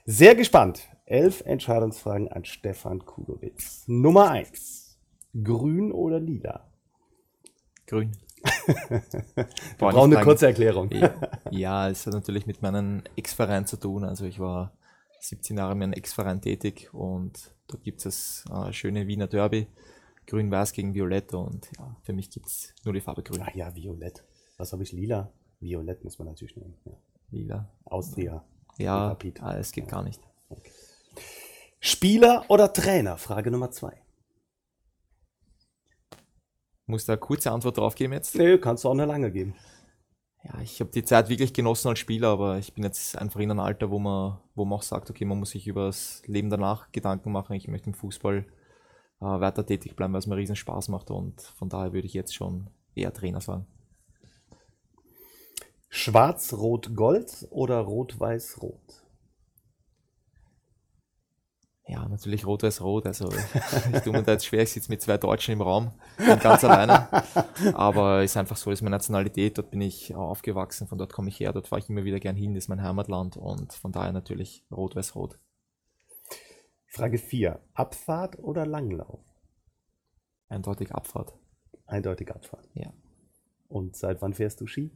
sehr gespannt. Elf Entscheidungsfragen an Stefan Kudowitz. Nummer eins. Grün oder lila? Grün. Wir brauchen eine kurze Erklärung. Ja, es hat natürlich mit meinem Ex-Verein zu tun. Also ich war 17 Jahre in meinem Ex-Verein tätig und dort gibt es das äh, schöne Wiener Derby. Grün-Weiß gegen Violett und ja, für mich gibt es nur die Farbe Grün. Ach ja, Violett. Was habe ich? Lila? Violett muss man natürlich nehmen. Ja. Lila. Austria. Ja, ah, es geht ja. gar nicht. Okay. Spieler oder Trainer? Frage Nummer zwei. Muss da eine kurze Antwort drauf geben jetzt? Nee, kannst du auch eine lange geben. Ja, ich habe die Zeit wirklich genossen als Spieler, aber ich bin jetzt einfach in einem Alter, wo man, wo man auch sagt, okay, man muss sich über das Leben danach Gedanken machen. Ich möchte im Fußball äh, weiter tätig bleiben, weil es mir riesen Spaß macht und von daher würde ich jetzt schon eher Trainer sagen. Schwarz-Rot-Gold oder Rot-Weiß-Rot? Ja, natürlich Rot-Weiß-Rot. Also ich tue mir da jetzt schwer, ich sitze mit zwei Deutschen im Raum, ganz alleine. Aber es ist einfach so, das ist meine Nationalität, dort bin ich aufgewachsen, von dort komme ich her, dort fahre ich immer wieder gern hin, das ist mein Heimatland und von daher natürlich Rot-Weiß-Rot. Frage 4. Abfahrt oder Langlauf? Eindeutig Abfahrt. Eindeutig Abfahrt. Ja. Und seit wann fährst du Ski?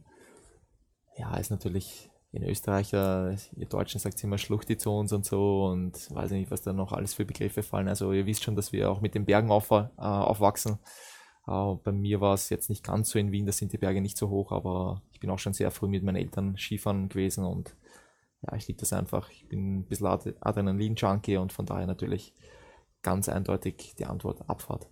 Ja, ist natürlich in Österreich, ihr Deutschen sagt immer Schluchti zu uns und so und weiß nicht, was da noch alles für Begriffe fallen. Also ihr wisst schon, dass wir auch mit den Bergen auf, äh, aufwachsen. Äh, bei mir war es jetzt nicht ganz so in Wien, da sind die Berge nicht so hoch, aber ich bin auch schon sehr früh mit meinen Eltern Skifahren gewesen und ja, ich liebe das einfach. Ich bin ein bisschen Adrenalin-Junkie und von daher natürlich ganz eindeutig die Antwort Abfahrt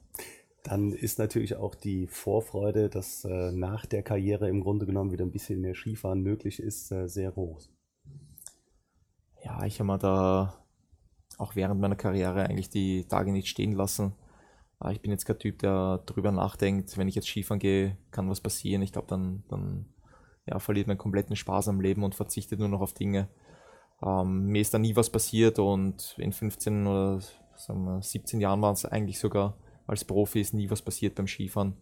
dann ist natürlich auch die Vorfreude, dass äh, nach der Karriere im Grunde genommen wieder ein bisschen mehr Skifahren möglich ist, äh, sehr groß. Ja, ich habe mir da auch während meiner Karriere eigentlich die Tage nicht stehen lassen. Ich bin jetzt kein Typ, der darüber nachdenkt, wenn ich jetzt Skifahren gehe, kann was passieren. Ich glaube, dann, dann ja, verliert man kompletten Spaß am Leben und verzichtet nur noch auf Dinge. Ähm, mir ist da nie was passiert und in 15 oder wir, 17 Jahren war es eigentlich sogar als Profi ist nie was passiert beim Skifahren.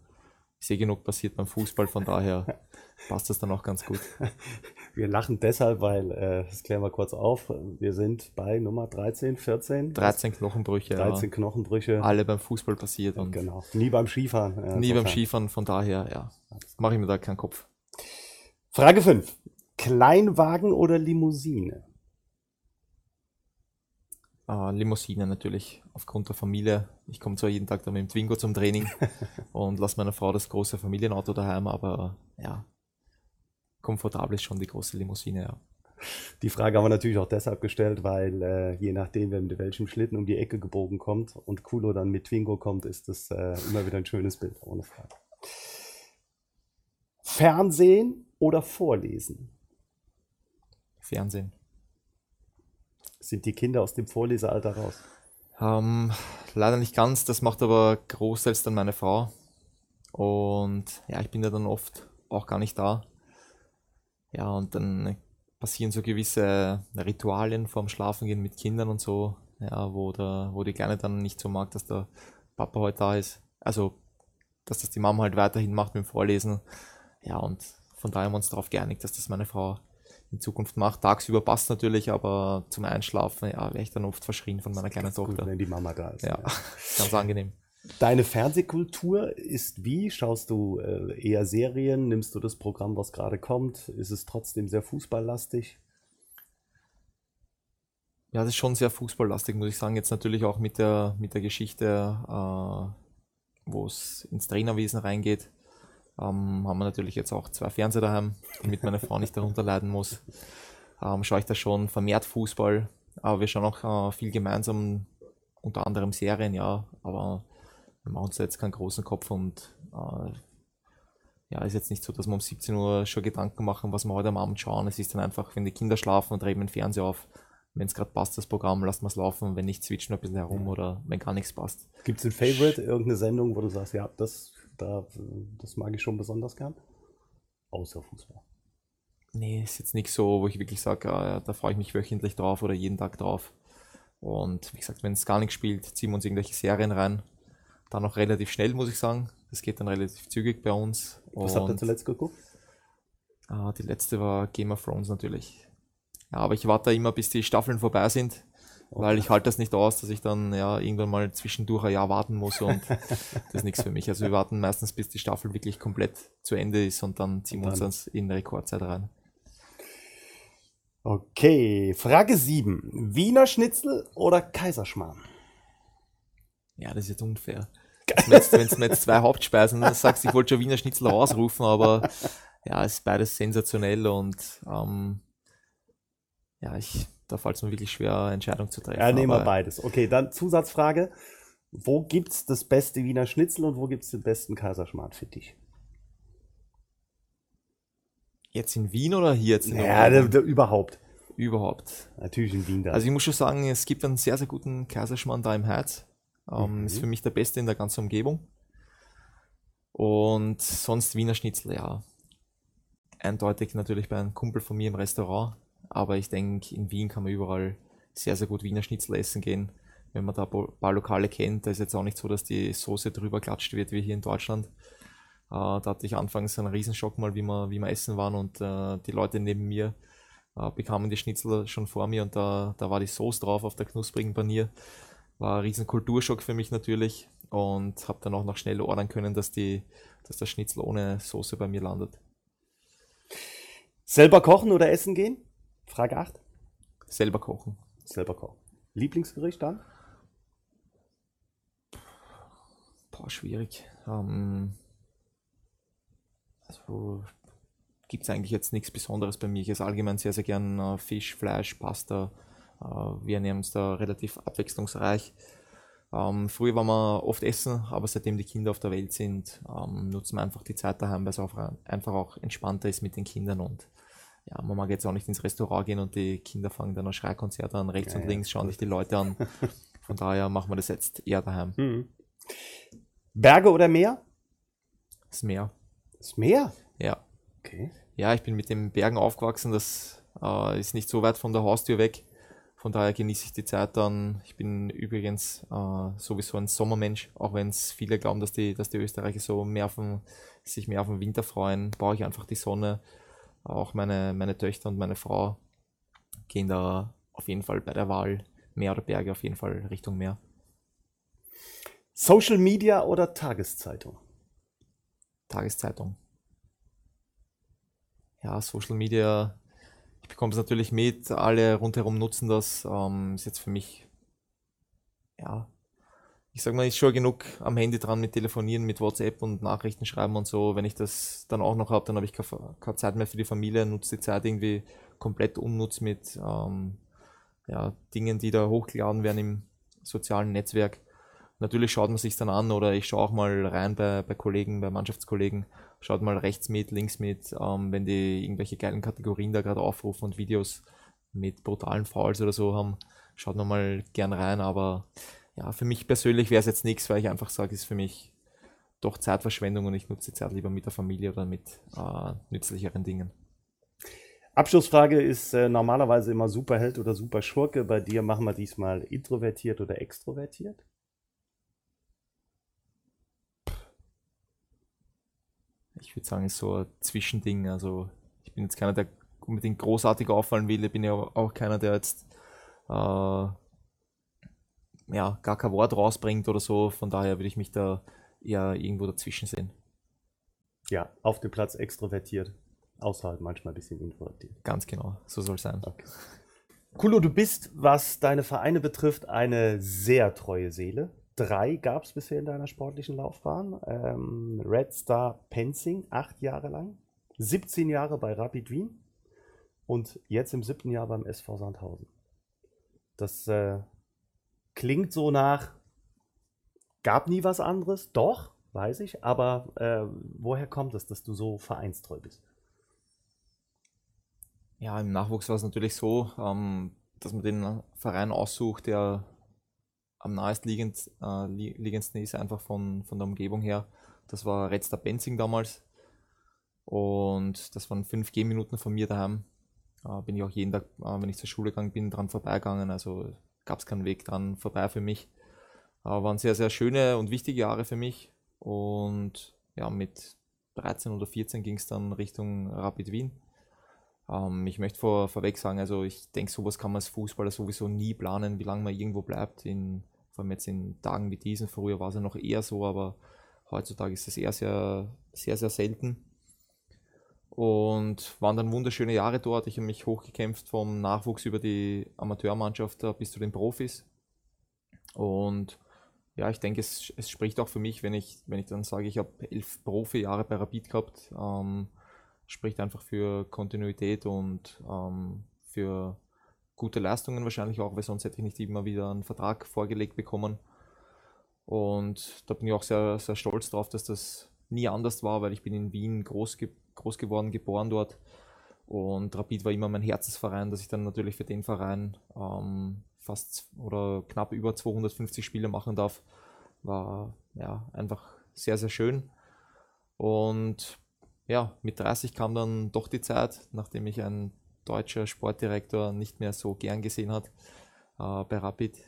Ich sehe genug passiert beim Fußball, von daher passt das dann auch ganz gut. Wir lachen deshalb, weil, äh, das klären wir kurz auf, wir sind bei Nummer 13, 14. 13 Knochenbrüche. 13 ja. Knochenbrüche. Alle beim Fußball passiert. Und genau. Nie beim Skifahren. Äh, nie beim Skifahren, von daher, ja, mache ich mir da keinen Kopf. Frage 5. Kleinwagen oder Limousine? Äh, Limousine natürlich, aufgrund der Familie. Ich komme zwar jeden Tag da mit dem Twingo zum Training und lasse meiner Frau das große Familienauto daheim, aber ja, komfortabel ist schon die große Limousine, ja. Die Frage haben wir natürlich auch deshalb gestellt, weil äh, je nachdem, wer mit welchem Schlitten um die Ecke gebogen kommt und Kulo dann mit Twingo kommt, ist das äh, immer wieder ein schönes Bild, ohne Frage. Fernsehen oder Vorlesen? Fernsehen sind die Kinder aus dem Vorlesealter raus? Ähm, leider nicht ganz, das macht aber großteils dann meine Frau. Und ja, ich bin ja dann oft auch gar nicht da. Ja, und dann passieren so gewisse Ritualien vorm Schlafengehen mit Kindern und so, ja, wo, der, wo die Kleine dann nicht so mag, dass der Papa heute da ist. Also, dass das die Mama halt weiterhin macht mit dem Vorlesen. Ja, und von daher haben wir uns darauf geeinigt, dass das meine Frau in Zukunft mache. Tagsüber passt natürlich, aber zum Einschlafen, ja, wäre ich dann oft verschrien von meiner kleinen Tochter. Gut, wenn die Mama da ist. Ja, ja. ganz angenehm. Deine Fernsehkultur ist wie? Schaust du äh, eher Serien? Nimmst du das Programm, was gerade kommt? Ist es trotzdem sehr fußballlastig? Ja, das ist schon sehr fußballlastig, muss ich sagen. Jetzt natürlich auch mit der, mit der Geschichte, äh, wo es ins Trainerwesen reingeht ähm, haben wir natürlich jetzt auch zwei Fernseher daheim, damit meine Frau nicht darunter leiden muss. Ähm, schaue ich da schon vermehrt Fußball, aber wir schauen auch äh, viel gemeinsam, unter anderem Serien, ja, aber wir machen uns da jetzt keinen großen Kopf und äh, ja, ist jetzt nicht so, dass wir um 17 Uhr schon Gedanken machen, was wir heute am Abend schauen. Es ist dann einfach, wenn die Kinder schlafen und drehen den Fernseher auf, wenn es gerade passt, das Programm, lassen wir es laufen. Wenn nicht, switchen wir ein bisschen herum oder wenn gar nichts passt. Gibt es ein Favorite, irgendeine Sendung, wo du sagst, ja, das da, das mag ich schon besonders gern. Außer Fußball. Nee, ist jetzt nicht so, wo ich wirklich sage, äh, da freue ich mich wöchentlich drauf oder jeden Tag drauf. Und wie gesagt, wenn es gar nichts spielt, ziehen wir uns irgendwelche Serien rein. Dann auch relativ schnell, muss ich sagen. Das geht dann relativ zügig bei uns. Was habt ihr zuletzt geguckt? Ah, die letzte war Game of Thrones natürlich. Ja, aber ich warte immer, bis die Staffeln vorbei sind. Okay. Weil ich halte das nicht aus, dass ich dann ja irgendwann mal zwischendurch ein Jahr warten muss und das ist nichts für mich. Also wir warten meistens, bis die Staffel wirklich komplett zu Ende ist und dann ziehen wir uns dann in Rekordzeit rein. Okay, Frage 7. Wiener Schnitzel oder Kaiserschmarrn? Ja, das ist jetzt unfair. Wenn du mir jetzt zwei Hauptspeisen sagst, ich wollte schon Wiener Schnitzel ausrufen, aber ja, es ist beides sensationell und ähm, ja, ich da fällt es mir wirklich schwer, Entscheidung zu treffen. Ja, nehmen wir beides. Okay, dann Zusatzfrage. Wo gibt es das beste Wiener Schnitzel und wo gibt es den besten Kaiserschmarrn für dich? Jetzt in Wien oder hier jetzt in Ja, der, überhaupt. Überhaupt. Natürlich in Wien da. Also ich muss schon sagen, es gibt einen sehr, sehr guten Kaiserschmarrn da im Herz. Ähm, mhm. Ist für mich der beste in der ganzen Umgebung. Und sonst Wiener Schnitzel, ja. Eindeutig natürlich bei einem Kumpel von mir im Restaurant. Aber ich denke, in Wien kann man überall sehr, sehr gut Wiener Schnitzel essen gehen. wenn man da ein paar Lokale kennt, da ist jetzt auch nicht so, dass die Soße drüber klatscht wird wie hier in Deutschland. Äh, da hatte ich anfangs einen Riesenschock mal, wie wir, wie wir essen waren und äh, die Leute neben mir äh, bekamen die Schnitzel schon vor mir und da, da war die Soße drauf auf der knusprigen Panier. War ein riesen Kulturschock für mich natürlich und habe dann auch noch schnell ordern können, dass, die, dass der Schnitzel ohne Soße bei mir landet. Selber kochen oder essen gehen? Frage 8. Selber kochen. Selber kochen. Lieblingsgericht dann? Boah, schwierig. Ähm, also gibt es eigentlich jetzt nichts Besonderes bei mir. Ich esse allgemein sehr, sehr gern äh, Fisch, Fleisch, Pasta. Äh, wir ernähren uns da relativ abwechslungsreich. Ähm, früher waren wir oft essen, aber seitdem die Kinder auf der Welt sind, ähm, nutzen wir einfach die Zeit daheim, weil es einfach auch entspannter ist mit den Kindern und ja, man mag jetzt auch nicht ins Restaurant gehen und die Kinder fangen dann ein Schreikonzert an, rechts ja, und links schauen sich die Leute an. Von daher machen wir das jetzt eher daheim. Mhm. Berge oder Meer? Das Meer. Das Meer? Ja. Okay. Ja, ich bin mit den Bergen aufgewachsen, das äh, ist nicht so weit von der Haustür weg. Von daher genieße ich die Zeit dann. Ich bin übrigens äh, sowieso ein Sommermensch, auch wenn es viele glauben, dass die, dass die Österreicher so mehr auf den, sich mehr auf den Winter freuen, brauche ich einfach die Sonne. Auch meine, meine Töchter und meine Frau gehen da auf jeden Fall bei der Wahl Meer oder Berge auf jeden Fall Richtung Meer. Social Media oder Tageszeitung? Tageszeitung. Ja, Social Media bekomme es natürlich mit, alle rundherum nutzen das. Ähm, ist jetzt für mich, ja, ich sag mal, ist schon genug am Handy dran mit Telefonieren, mit WhatsApp und Nachrichten schreiben und so. Wenn ich das dann auch noch habe, dann habe ich keine, keine, Zeit mehr für die Familie, nutze die Zeit irgendwie komplett unnutz mit ähm, ja, Dingen, die da hochgeladen werden im sozialen Netzwerk. Natürlich schaut man sich dann an oder ich schaue auch mal rein bei, bei Kollegen, bei Mannschaftskollegen, schaut mal rechts mit, links mit, ähm, wenn die irgendwelche geilen Kategorien da gerade aufrufen und Videos mit brutalen Fouls oder so haben, schaut man mal gern rein, aber ja, für mich persönlich wäre es jetzt nichts, weil ich einfach sage, es ist für mich doch Zeitverschwendung und ich nutze die Zeit lieber mit der Familie oder mit äh, nützlicheren Dingen. Abschlussfrage ist äh, normalerweise immer Superheld oder Superschurke. Bei dir machen wir diesmal introvertiert oder extrovertiert? ich würde sagen, ist so ein Zwischending. Also ich bin jetzt keiner, der unbedingt großartig auffallen will. Ich bin ja auch keiner, der jetzt äh, ja, gar kein Wort rausbringt oder so. Von daher würde ich mich da eher irgendwo dazwischen sehen. Ja, auf dem Platz extrovertiert, außerhalb manchmal ein bisschen introvertiert. Ganz genau, so soll es sein. Okay. Kulo, du bist, was deine Vereine betrifft, eine sehr treue Seele drei gab es bisher in deiner sportlichen Laufbahn. Ähm, Red Star Penzing, acht Jahre lang, 17 Jahre bei Rapid Wien und jetzt im siebten Jahr beim SV Sandhausen. Das äh, klingt so nach, gab nie was anderes, doch, weiß ich, aber äh, woher kommt es, dass du so vereinstreu bist? Ja, im Nachwuchs war es natürlich so, ähm, dass man den Verein aussucht, der am naheliegendsten äh, ist, einfach von, von der Umgebung her. Das war Redster Benzing damals. Und das waren fünf Gehminuten von mir daheim. Äh, bin ich auch jeden Tag, äh, wenn ich zur Schule gegangen bin, dran vorbeigegangen. Also gab es keinen Weg dran vorbei für mich. Äh, waren sehr, sehr schöne und wichtige Jahre für mich. Und ja, mit 13 oder 14 ging es dann Richtung Rapid Wien. Ähm, ich möchte vor, vorweg sagen, also ich denke, sowas kann man als Fußballer sowieso nie planen, wie lange man irgendwo bleibt. In, vor allem jetzt in Tagen wie diesen. Früher war es ja noch eher so, aber heutzutage ist es eher sehr, sehr, sehr selten. Und waren dann wunderschöne Jahre dort. Ich habe mich hochgekämpft vom Nachwuchs über die Amateurmannschaft bis zu den Profis. Und ja, ich denke, es, es spricht auch für mich, wenn ich, wenn ich dann sage, ich habe elf Profi-Jahre bei Rapid gehabt. Ähm, spricht einfach für Kontinuität und ähm, für gute Leistungen wahrscheinlich auch, weil sonst hätte ich nicht immer wieder einen Vertrag vorgelegt bekommen. Und da bin ich auch sehr, sehr stolz drauf, dass das nie anders war, weil ich bin in Wien groß, groß geworden, geboren dort. Und Rapid war immer mein Herzensverein, dass ich dann natürlich für den Verein ähm, fast oder knapp über 250 Spiele machen darf, war ja einfach sehr, sehr schön. Und ja, mit 30 kam dann doch die Zeit, nachdem ich ein deutscher Sportdirektor nicht mehr so gern gesehen hat äh, bei Rapid.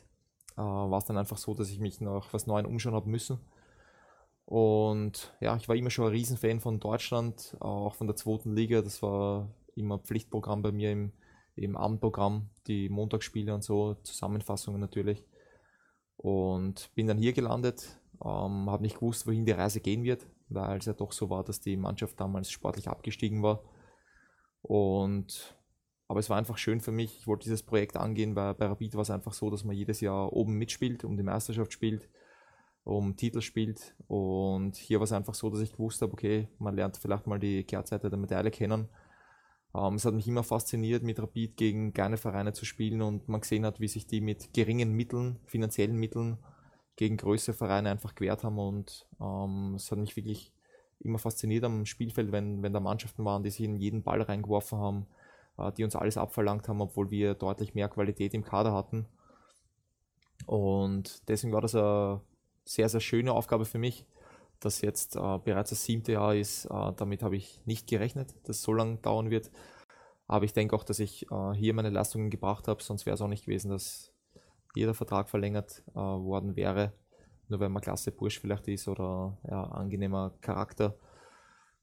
äh, war es dann einfach so, dass ich mich nach was Neuem umschauen habe müssen. Und ja, ich war immer schon ein Riesenfan von Deutschland, auch von der zweiten Liga. Das war immer Pflichtprogramm bei mir im, im Abendprogramm, die Montagsspiele und so, Zusammenfassungen natürlich. Und bin dann hier gelandet, ähm, habe nicht gewusst, wohin die Reise gehen wird, weil es ja doch so war, dass die Mannschaft damals sportlich abgestiegen war. Und aber es war einfach schön für mich. Ich wollte dieses Projekt angehen, weil bei Rapid war es einfach so, dass man jedes Jahr oben mitspielt, um die Meisterschaft spielt, um Titel spielt. Und hier war es einfach so, dass ich gewusst habe, okay, man lernt vielleicht mal die Kehrseite der Medaille kennen. Ähm, es hat mich immer fasziniert, mit Rapid gegen kleine Vereine zu spielen und man gesehen hat, wie sich die mit geringen Mitteln, finanziellen Mitteln, gegen größere Vereine einfach gewehrt haben. Und ähm, es hat mich wirklich immer fasziniert am Spielfeld, wenn, wenn da Mannschaften waren, die sich in jeden Ball reingeworfen haben äh, die uns alles abverlangt haben, obwohl wir deutlich mehr Qualität im Kader hatten. Und deswegen war das eine sehr, sehr schöne Aufgabe für mich, dass jetzt äh, bereits das siebte Jahr ist. Äh, damit habe ich nicht gerechnet, dass es so lange dauern wird. Aber ich denke auch, dass ich äh, hier meine Leistungen gebracht habe, sonst wäre es auch nicht gewesen, dass jeder Vertrag verlängert äh, worden wäre. Nur weil man klasse Bursch vielleicht ist oder ja, angenehmer Charakter.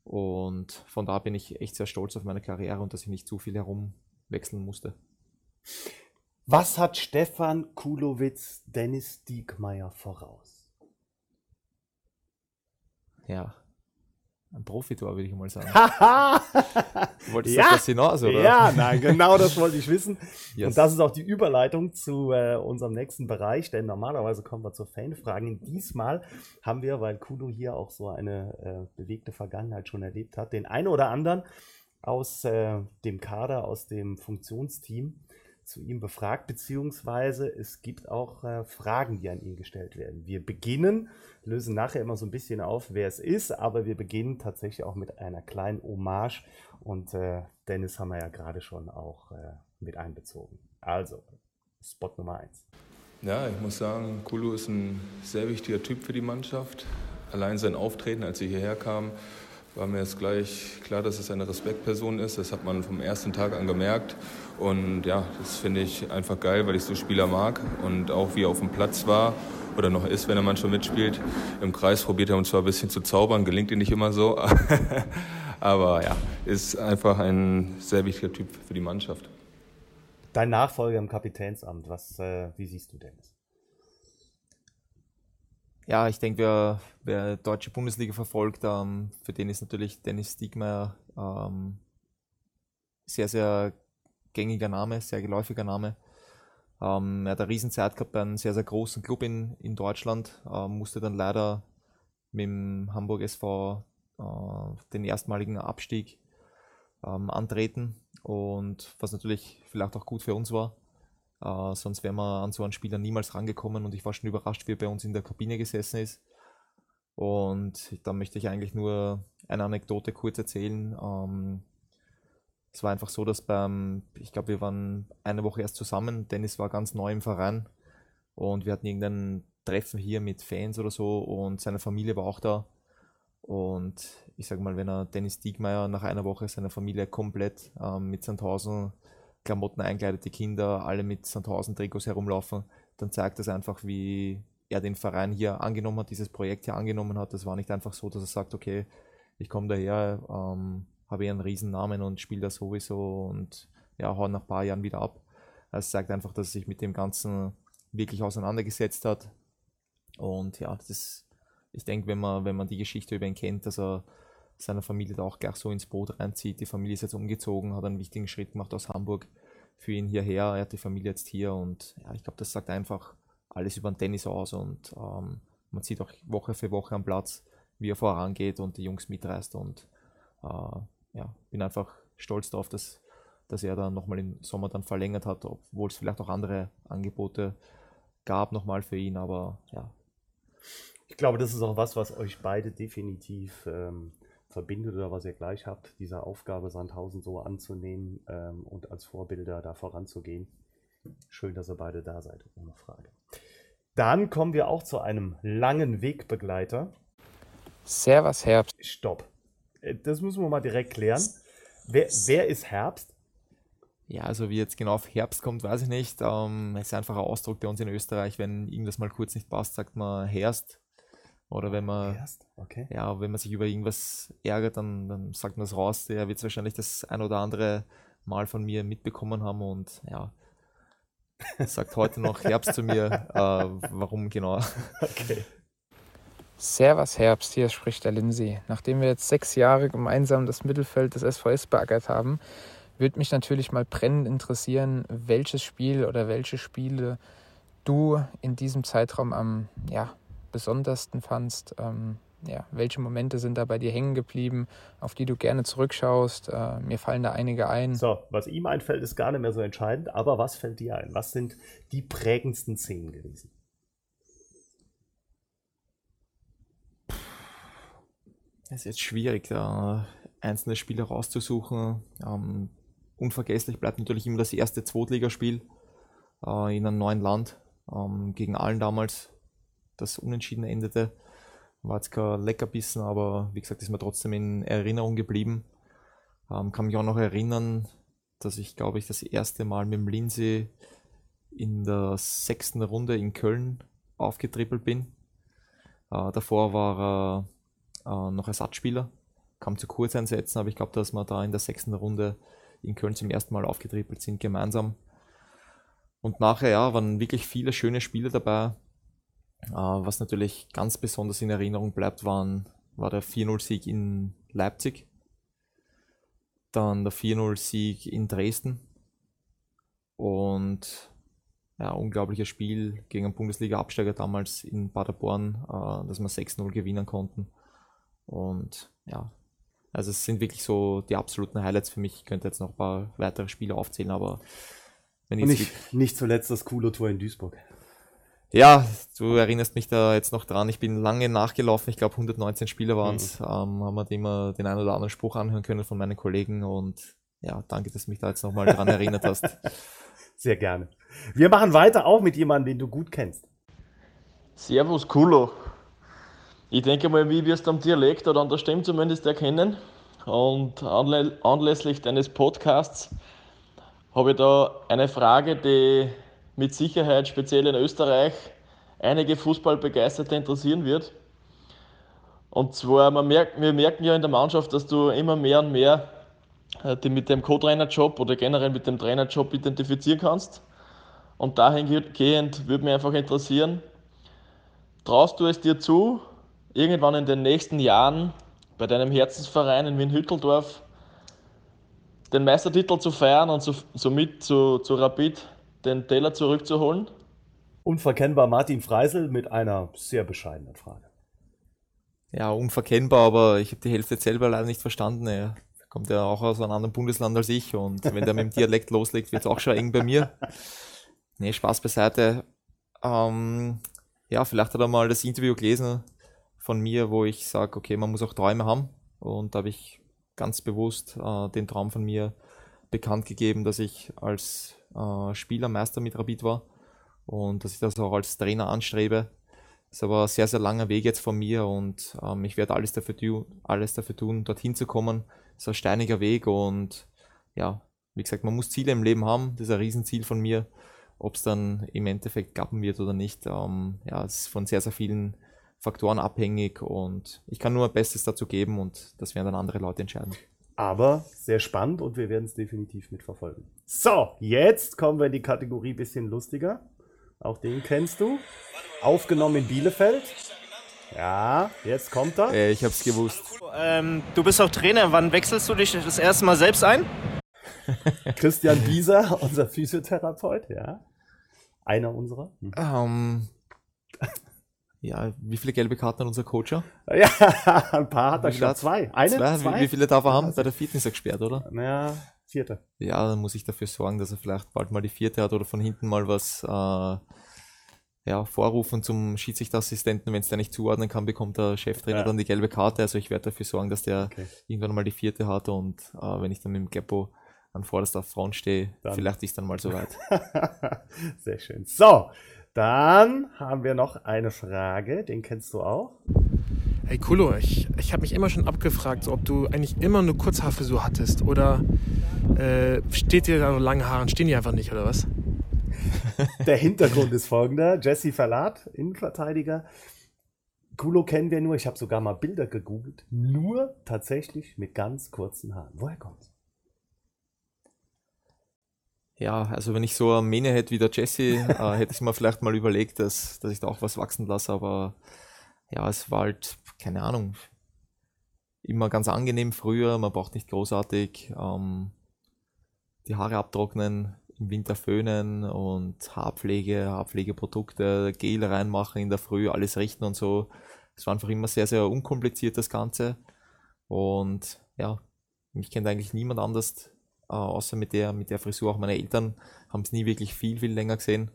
Und von da bin ich echt sehr stolz auf meine Karriere und dass ich nicht zu viel herumwechseln musste. Was hat Stefan Kulowitz Dennis Diekmeyer voraus? Ja, ein Profitor, würde ich mal sagen. Wolltest du ja, das hinaus, oder? Ja, nein, genau das wollte ich wissen. Yes. Und das ist auch die Überleitung zu äh, unserem nächsten Bereich, denn normalerweise kommen wir zur Fanfragen. Diesmal haben wir, weil Kudo hier auch so eine äh, bewegte Vergangenheit schon erlebt hat, den einen oder anderen aus äh, dem Kader, aus dem Funktionsteam zu ihm befragt, beziehungsweise es gibt auch äh, Fragen, die an ihn gestellt werden. Wir beginnen, lösen nachher immer so ein bisschen auf, wer es ist, aber wir beginnen tatsächlich auch mit einer kleinen Hommage und äh, Dennis haben wir ja gerade schon auch äh, mit einbezogen. Also, Spot Nummer 1. Ja, ich muss sagen, Kulu ist ein sehr wichtiger Typ für die Mannschaft. Allein sein Auftreten, als sie hierher kam, war mir jetzt gleich klar, dass es eine Respektperson ist. Das hat man vom ersten Tag an gemerkt. Und ja, das finde ich einfach geil, weil ich so Spieler mag. Und auch wie er auf dem Platz war oder noch ist, wenn er manchmal mitspielt. Im Kreis probiert er uns zwar ein bisschen zu zaubern, gelingt ihm nicht immer so. Aber ja, ist einfach ein sehr wichtiger Typ für die Mannschaft. Dein Nachfolger im Kapitänsamt, was, äh, wie siehst du Dennis? Ja, ich denke, wer, wer deutsche Bundesliga verfolgt, ähm, für den ist natürlich Dennis Stigmeier ähm, sehr, sehr gängiger Name, sehr geläufiger Name. Ähm, er hat eine Riesenzeit gehabt bei einem sehr, sehr großen Club in, in Deutschland, ähm, musste dann leider mit dem Hamburg SV äh, den erstmaligen Abstieg ähm, antreten und was natürlich vielleicht auch gut für uns war. Äh, sonst wären wir an so einen Spieler niemals rangekommen und ich war schon überrascht, wie er bei uns in der Kabine gesessen ist. Und da möchte ich eigentlich nur eine Anekdote kurz erzählen. Ähm, es war einfach so, dass beim, ich glaube, wir waren eine Woche erst zusammen. Dennis war ganz neu im Verein und wir hatten irgendein Treffen hier mit Fans oder so und seine Familie war auch da. Und ich sage mal, wenn er Dennis Diekmeyer nach einer Woche seine Familie komplett ähm, mit Sandhausen Klamotten einkleidete Kinder, alle mit Sandhausen-Trikots herumlaufen, dann zeigt das einfach, wie er den Verein hier angenommen hat, dieses Projekt hier angenommen hat. Das war nicht einfach so, dass er sagt, okay, ich komme daher, ähm, habe hier einen riesen Namen und spiele das sowieso und ja, hau nach ein paar Jahren wieder ab. Es zeigt einfach, dass er sich mit dem Ganzen wirklich auseinandergesetzt hat. Und ja, das ich denke, wenn man, wenn man die Geschichte über ihn kennt, dass er seiner Familie da auch gleich so ins Boot reinzieht. Die Familie ist jetzt umgezogen, hat einen wichtigen Schritt gemacht aus Hamburg für ihn hierher. Er hat die Familie jetzt hier und ja, ich glaube, das sagt einfach alles über den Tennis aus und ähm, man sieht auch Woche für Woche am Platz, wie er vorangeht und die Jungs mitreißt und äh, ja, bin einfach stolz darauf, dass, dass er dann nochmal im Sommer dann verlängert hat, obwohl es vielleicht auch andere Angebote gab nochmal für ihn, aber ja. Ich glaube, das ist auch was, was euch beide definitiv ähm, verbindet oder was ihr gleich habt, diese Aufgabe Sandhausen so anzunehmen ähm, und als Vorbilder da voranzugehen. Schön, dass ihr beide da seid, ohne Frage. Dann kommen wir auch zu einem langen Wegbegleiter. Servus Herbst. Stopp. Äh, das müssen wir mal direkt klären. Wer, wer ist Herbst? Ja, also wie jetzt genau auf Herbst kommt, weiß ich nicht. Ähm, ist einfach ein Ausdruck bei uns in Österreich, wenn irgendwas mal kurz nicht passt, sagt man Herst. Oder wenn man, Erst? Okay. ja, wenn man sich über irgendwas ärgert, dann, dann sagt man es raus. Der wird es wahrscheinlich das ein oder andere Mal von mir mitbekommen haben und ja, sagt heute noch Herbst zu mir. Äh, warum genau? Okay. Servus Herbst, hier spricht der Lindsay. Nachdem wir jetzt sechs Jahre gemeinsam das Mittelfeld des SVS beackert haben, würde mich natürlich mal brennend interessieren, welches Spiel oder welche Spiele du in diesem Zeitraum am ja, besondersten fandst. Ähm, ja, welche Momente sind da bei dir hängen geblieben, auf die du gerne zurückschaust? Äh, mir fallen da einige ein. So, was ihm einfällt, ist gar nicht mehr so entscheidend, aber was fällt dir ein? Was sind die prägendsten Szenen gewesen? Es ist jetzt schwierig, da einzelne Spiele rauszusuchen. Ähm, unvergesslich bleibt natürlich immer das erste Zweitligaspiel äh, in einem neuen Land ähm, gegen Allen damals, das unentschieden endete. War jetzt kein Leckerbissen, aber wie gesagt, ist mir trotzdem in Erinnerung geblieben. Ähm, kann mich auch noch erinnern, dass ich, glaube ich, das erste Mal mit dem Lindsay in der sechsten Runde in Köln aufgetrippelt bin. Äh, davor war er äh, noch Ersatzspieler, kam zu Kurzeinsätzen, aber ich glaube, dass wir da in der sechsten Runde in Köln zum ersten Mal aufgetrippelt sind, gemeinsam. Und nachher, ja, waren wirklich viele schöne Spiele dabei. Äh, was natürlich ganz besonders in Erinnerung bleibt, waren, war der 4-0-Sieg in Leipzig. Dann der 4-0-Sieg in Dresden. Und ja, unglaubliches Spiel gegen einen Bundesliga-Absteiger damals in Paderborn, äh, dass wir 6-0 gewinnen konnten. Und ja, also es sind wirklich so die absoluten Highlights für mich. Ich könnte jetzt noch ein paar weitere Spiele aufzählen, aber wenn ich Und nicht, nicht zuletzt das coole Tor in Duisburg. Ja, du erinnerst mich da jetzt noch dran. Ich bin lange nachgelaufen. Ich glaube, 119 Spieler waren es. Ähm, haben wir immer den einen oder anderen Spruch anhören können von meinen Kollegen. Und ja, danke, dass du mich da jetzt nochmal dran erinnert hast. Sehr gerne. Wir machen weiter auch mit jemandem, den du gut kennst. Servus, Kulo. Ich denke mal, wie wirst du am Dialekt oder an der Stimme zumindest erkennen. Und anlä anlässlich deines Podcasts habe ich da eine Frage, die mit Sicherheit speziell in Österreich einige Fußballbegeisterte interessieren wird. Und zwar, man merkt, wir merken ja in der Mannschaft, dass du immer mehr und mehr äh, dich mit dem Co-Trainerjob oder generell mit dem Trainerjob identifizieren kannst. Und dahingehend würde mich einfach interessieren, traust du es dir zu, irgendwann in den nächsten Jahren bei deinem Herzensverein in Wien-Hütteldorf den Meistertitel zu feiern und so, somit zu, zu Rapid den Teller zurückzuholen? Unverkennbar Martin Freisel mit einer sehr bescheidenen Frage. Ja, unverkennbar, aber ich habe die Hälfte jetzt selber leider nicht verstanden. Er kommt ja auch aus einem anderen Bundesland als ich und wenn der mit dem Dialekt loslegt, wird es auch schon eng bei mir. Nee, Spaß beiseite. Ähm, ja, vielleicht hat er mal das Interview gelesen von mir, wo ich sage, okay, man muss auch Träume haben. Und da habe ich ganz bewusst äh, den Traum von mir bekannt gegeben, dass ich als äh, Spieler Meister mit Rapid war und dass ich das auch als Trainer anstrebe. Das ist aber ein sehr, sehr langer Weg jetzt von mir und ähm, ich werde alles dafür, alles dafür tun, dorthin zu kommen. Das ist ein steiniger Weg und ja, wie gesagt, man muss Ziele im Leben haben. Das ist ein Riesenziel von mir. Ob es dann im Endeffekt klappen wird oder nicht, ähm, ja, ist von sehr, sehr vielen Faktoren abhängig und ich kann nur mein Bestes dazu geben und das werden dann andere Leute entscheiden. Aber sehr spannend und wir werden es definitiv mitverfolgen. So, jetzt kommen wir in die Kategorie bisschen lustiger. Auch den kennst du. Aufgenommen in Bielefeld. Ja, jetzt kommt er. Äh, ich habe es gewusst. Ähm, du bist auch Trainer. Wann wechselst du dich das erste Mal selbst ein? Christian Bieser, unser Physiotherapeut, ja. Einer unserer. Hm. Ähm, ja, wie viele gelbe Karten hat unser Coacher? Ja, ein paar hat er schon. Zwei. Eine? Zwei? Zwei? Wie, wie viele darf er haben? Bei der vierten ist er gesperrt, oder? Naja, vierte. Ja, dann muss ich dafür sorgen, dass er vielleicht bald mal die vierte hat oder von hinten mal was äh, ja, vorrufen zum Schiedsrichterassistenten. Wenn es der nicht zuordnen kann, bekommt der Cheftrainer Ja. dann die gelbe Karte. Also ich werde dafür sorgen, dass der Okay. irgendwann mal die vierte hat und äh, wenn ich dann mit dem Geppo an vorderster Front stehe, Dann- vielleicht ist dann mal soweit. Sehr schön. So, dann haben wir noch eine Frage. Den kennst du auch. Hey Kulo, ich, ich habe mich immer schon abgefragt, so, ob du eigentlich immer eine Kurzhaarfrisur hattest oder Äh, steht dir an langen Haaren, stehen die einfach nicht, oder was? Der Hintergrund ist folgender. Jesse Verlat, Innenverteidiger. Kulo kennen wir nur, ich habe sogar mal Bilder gegoogelt, nur tatsächlich mit ganz kurzen Haaren. Woher kommt's? Ja, also wenn ich so eine Mähne hätte wie der Jesse, äh, hätte ich mir vielleicht mal überlegt, dass, dass ich da auch was wachsen lasse, aber ja, es war halt, keine Ahnung, immer ganz angenehm früher, man braucht nicht großartig ähm, die Haare abtrocknen, im Winter föhnen und Haarpflege, Haarpflegeprodukte, Gel reinmachen in der Früh, alles richten und so. Es war einfach immer sehr, sehr unkompliziert das Ganze. Und ja, mich kennt eigentlich niemand anders, äh, außer mit der, mit der Frisur. Auch meine Eltern haben es nie wirklich viel, viel länger gesehen.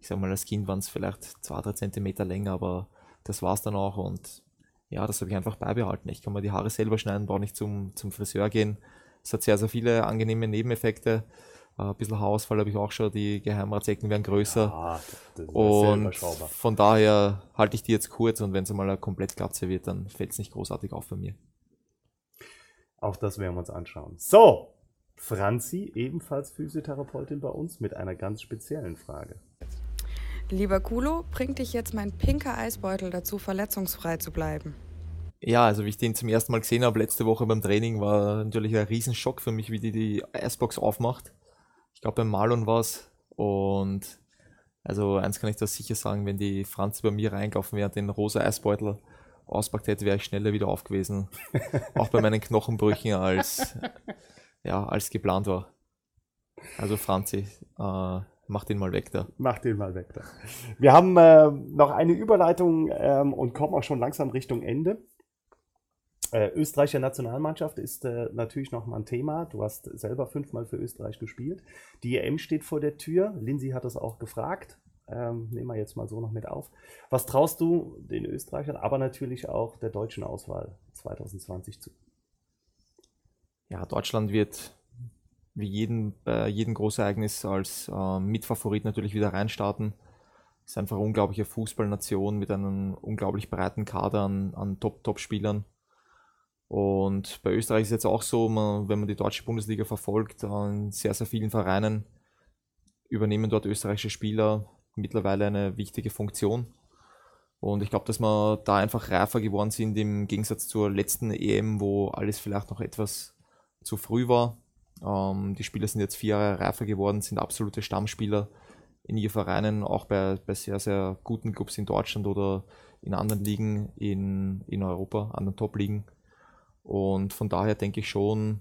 Ich sag mal, als Kind waren es vielleicht zwei, drei Zentimeter länger, aber das war es dann auch. Und ja, das habe ich einfach beibehalten. Ich kann mir die Haare selber schneiden, brauche nicht zum, zum Friseur gehen. Es hat sehr, sehr viele angenehme Nebeneffekte. Äh, ein bisschen Haarausfall habe ich auch schon, die Geheimratsecken werden größer. Sehr und von daher halte ich die jetzt kurz und wenn es mal eine komplett Glatze wird, dann fällt es nicht großartig auf bei mir. Auch das werden wir uns anschauen. So, Franzi, ebenfalls Physiotherapeutin bei uns, mit einer ganz speziellen Frage. Lieber Kulo, bringt dich jetzt mein pinker Eisbeutel dazu, verletzungsfrei zu bleiben? Ja, also wie ich den zum ersten Mal gesehen habe letzte Woche beim Training, war natürlich ein Riesenschock für mich, wie die die Icebox aufmacht. Ich glaube beim Marlon war es und also eins kann ich da sicher sagen, wenn die Franzi bei mir reingelaufen wäre, den rosa Eisbeutel auspackt hätte, wäre ich schneller wieder auf gewesen. Auch bei meinen Knochenbrüchen als, ja, als geplant war. Also Franzi, äh, mach den mal weg da. Mach den mal weg da. Wir haben äh, noch eine Überleitung ähm, und kommen auch schon langsam Richtung Ende. Äh, Österreicher Nationalmannschaft ist äh, natürlich nochmal ein Thema. Du hast selber fünfmal für Österreich gespielt. Die EM steht vor der Tür. Lindsay hat das auch gefragt. Ähm, nehmen wir jetzt mal so noch mit auf. Was traust du den Österreichern, aber natürlich auch der deutschen Auswahl 2020 zu? Ja, Deutschland wird wie jeden, bei jedem Großereignis als äh, Mitfavorit natürlich wieder reinstarten. Ist einfach eine unglaubliche Fußballnation mit einem unglaublich breiten Kader an, an Top-Top-Spielern. Und bei Österreich ist es jetzt auch so, man, wenn man die deutsche Bundesliga verfolgt, in sehr, sehr vielen Vereinen übernehmen dort österreichische Spieler mittlerweile eine wichtige Funktion. Und ich glaube, dass wir da einfach reifer geworden sind im Gegensatz zur letzten EM, wo alles vielleicht noch etwas zu früh war. Ähm, die Spieler sind jetzt vier Jahre reifer geworden, sind absolute Stammspieler in ihren Vereinen, auch bei, bei sehr, sehr guten Clubs in Deutschland oder in anderen Ligen in, in Europa, anderen Top-Ligen. Und von daher denke ich schon,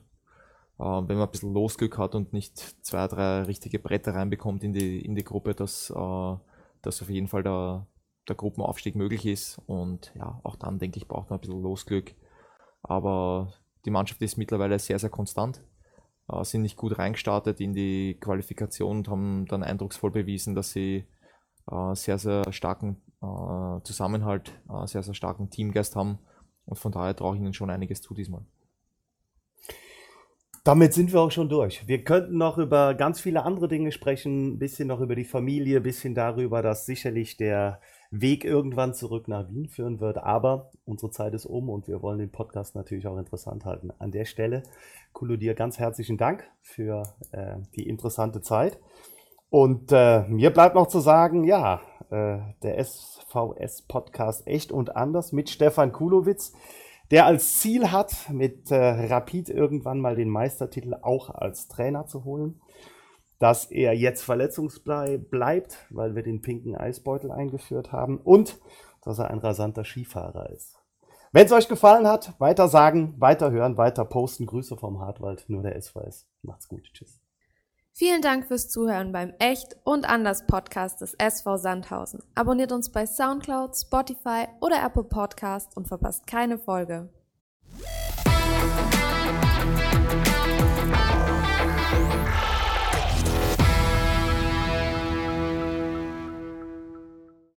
äh, wenn man ein bisschen Losglück hat und nicht zwei, drei richtige Bretter reinbekommt in die, in die Gruppe, dass, äh, dass auf jeden Fall der, der Gruppenaufstieg möglich ist. Und ja, auch dann denke ich, braucht man ein bisschen Losglück. Aber die Mannschaft ist mittlerweile sehr, sehr konstant, äh, sind nicht gut reingestartet in die Qualifikation und haben dann eindrucksvoll bewiesen, dass sie äh, sehr, sehr starken äh, Zusammenhalt, äh, sehr, sehr starken Teamgeist haben. Und von daher traue ich ihnen schon einiges zu diesmal. Damit sind wir auch schon durch. Wir könnten noch über ganz viele andere Dinge sprechen, ein bisschen noch über die Familie, ein bisschen darüber, dass sicherlich der Weg irgendwann zurück nach Wien führen wird. Aber unsere Zeit ist um und wir wollen den Podcast natürlich auch interessant halten. An der Stelle, Kulo, dir ganz herzlichen Dank für äh, die interessante Zeit. Und äh, mir bleibt noch zu sagen, ja, äh, der SVS-Podcast Echt und Anders mit Stefan Kulowitz der als Ziel hat, mit äh, Rapid irgendwann mal den Meistertitel auch als Trainer zu holen. Dass er jetzt verletzungsfrei bleibt, weil wir den pinken Eisbeutel eingeführt haben und dass er ein rasanter Skifahrer ist. Wenn es euch gefallen hat, weiter sagen, weiter hören, weiter posten. Grüße vom Hartwald, nur der SVS. Macht's gut. Tschüss. Vielen Dank fürs Zuhören beim Echt und Anders Podcast des SV Sandhausen. Abonniert uns bei Soundcloud, Spotify oder Apple Podcast und verpasst keine Folge.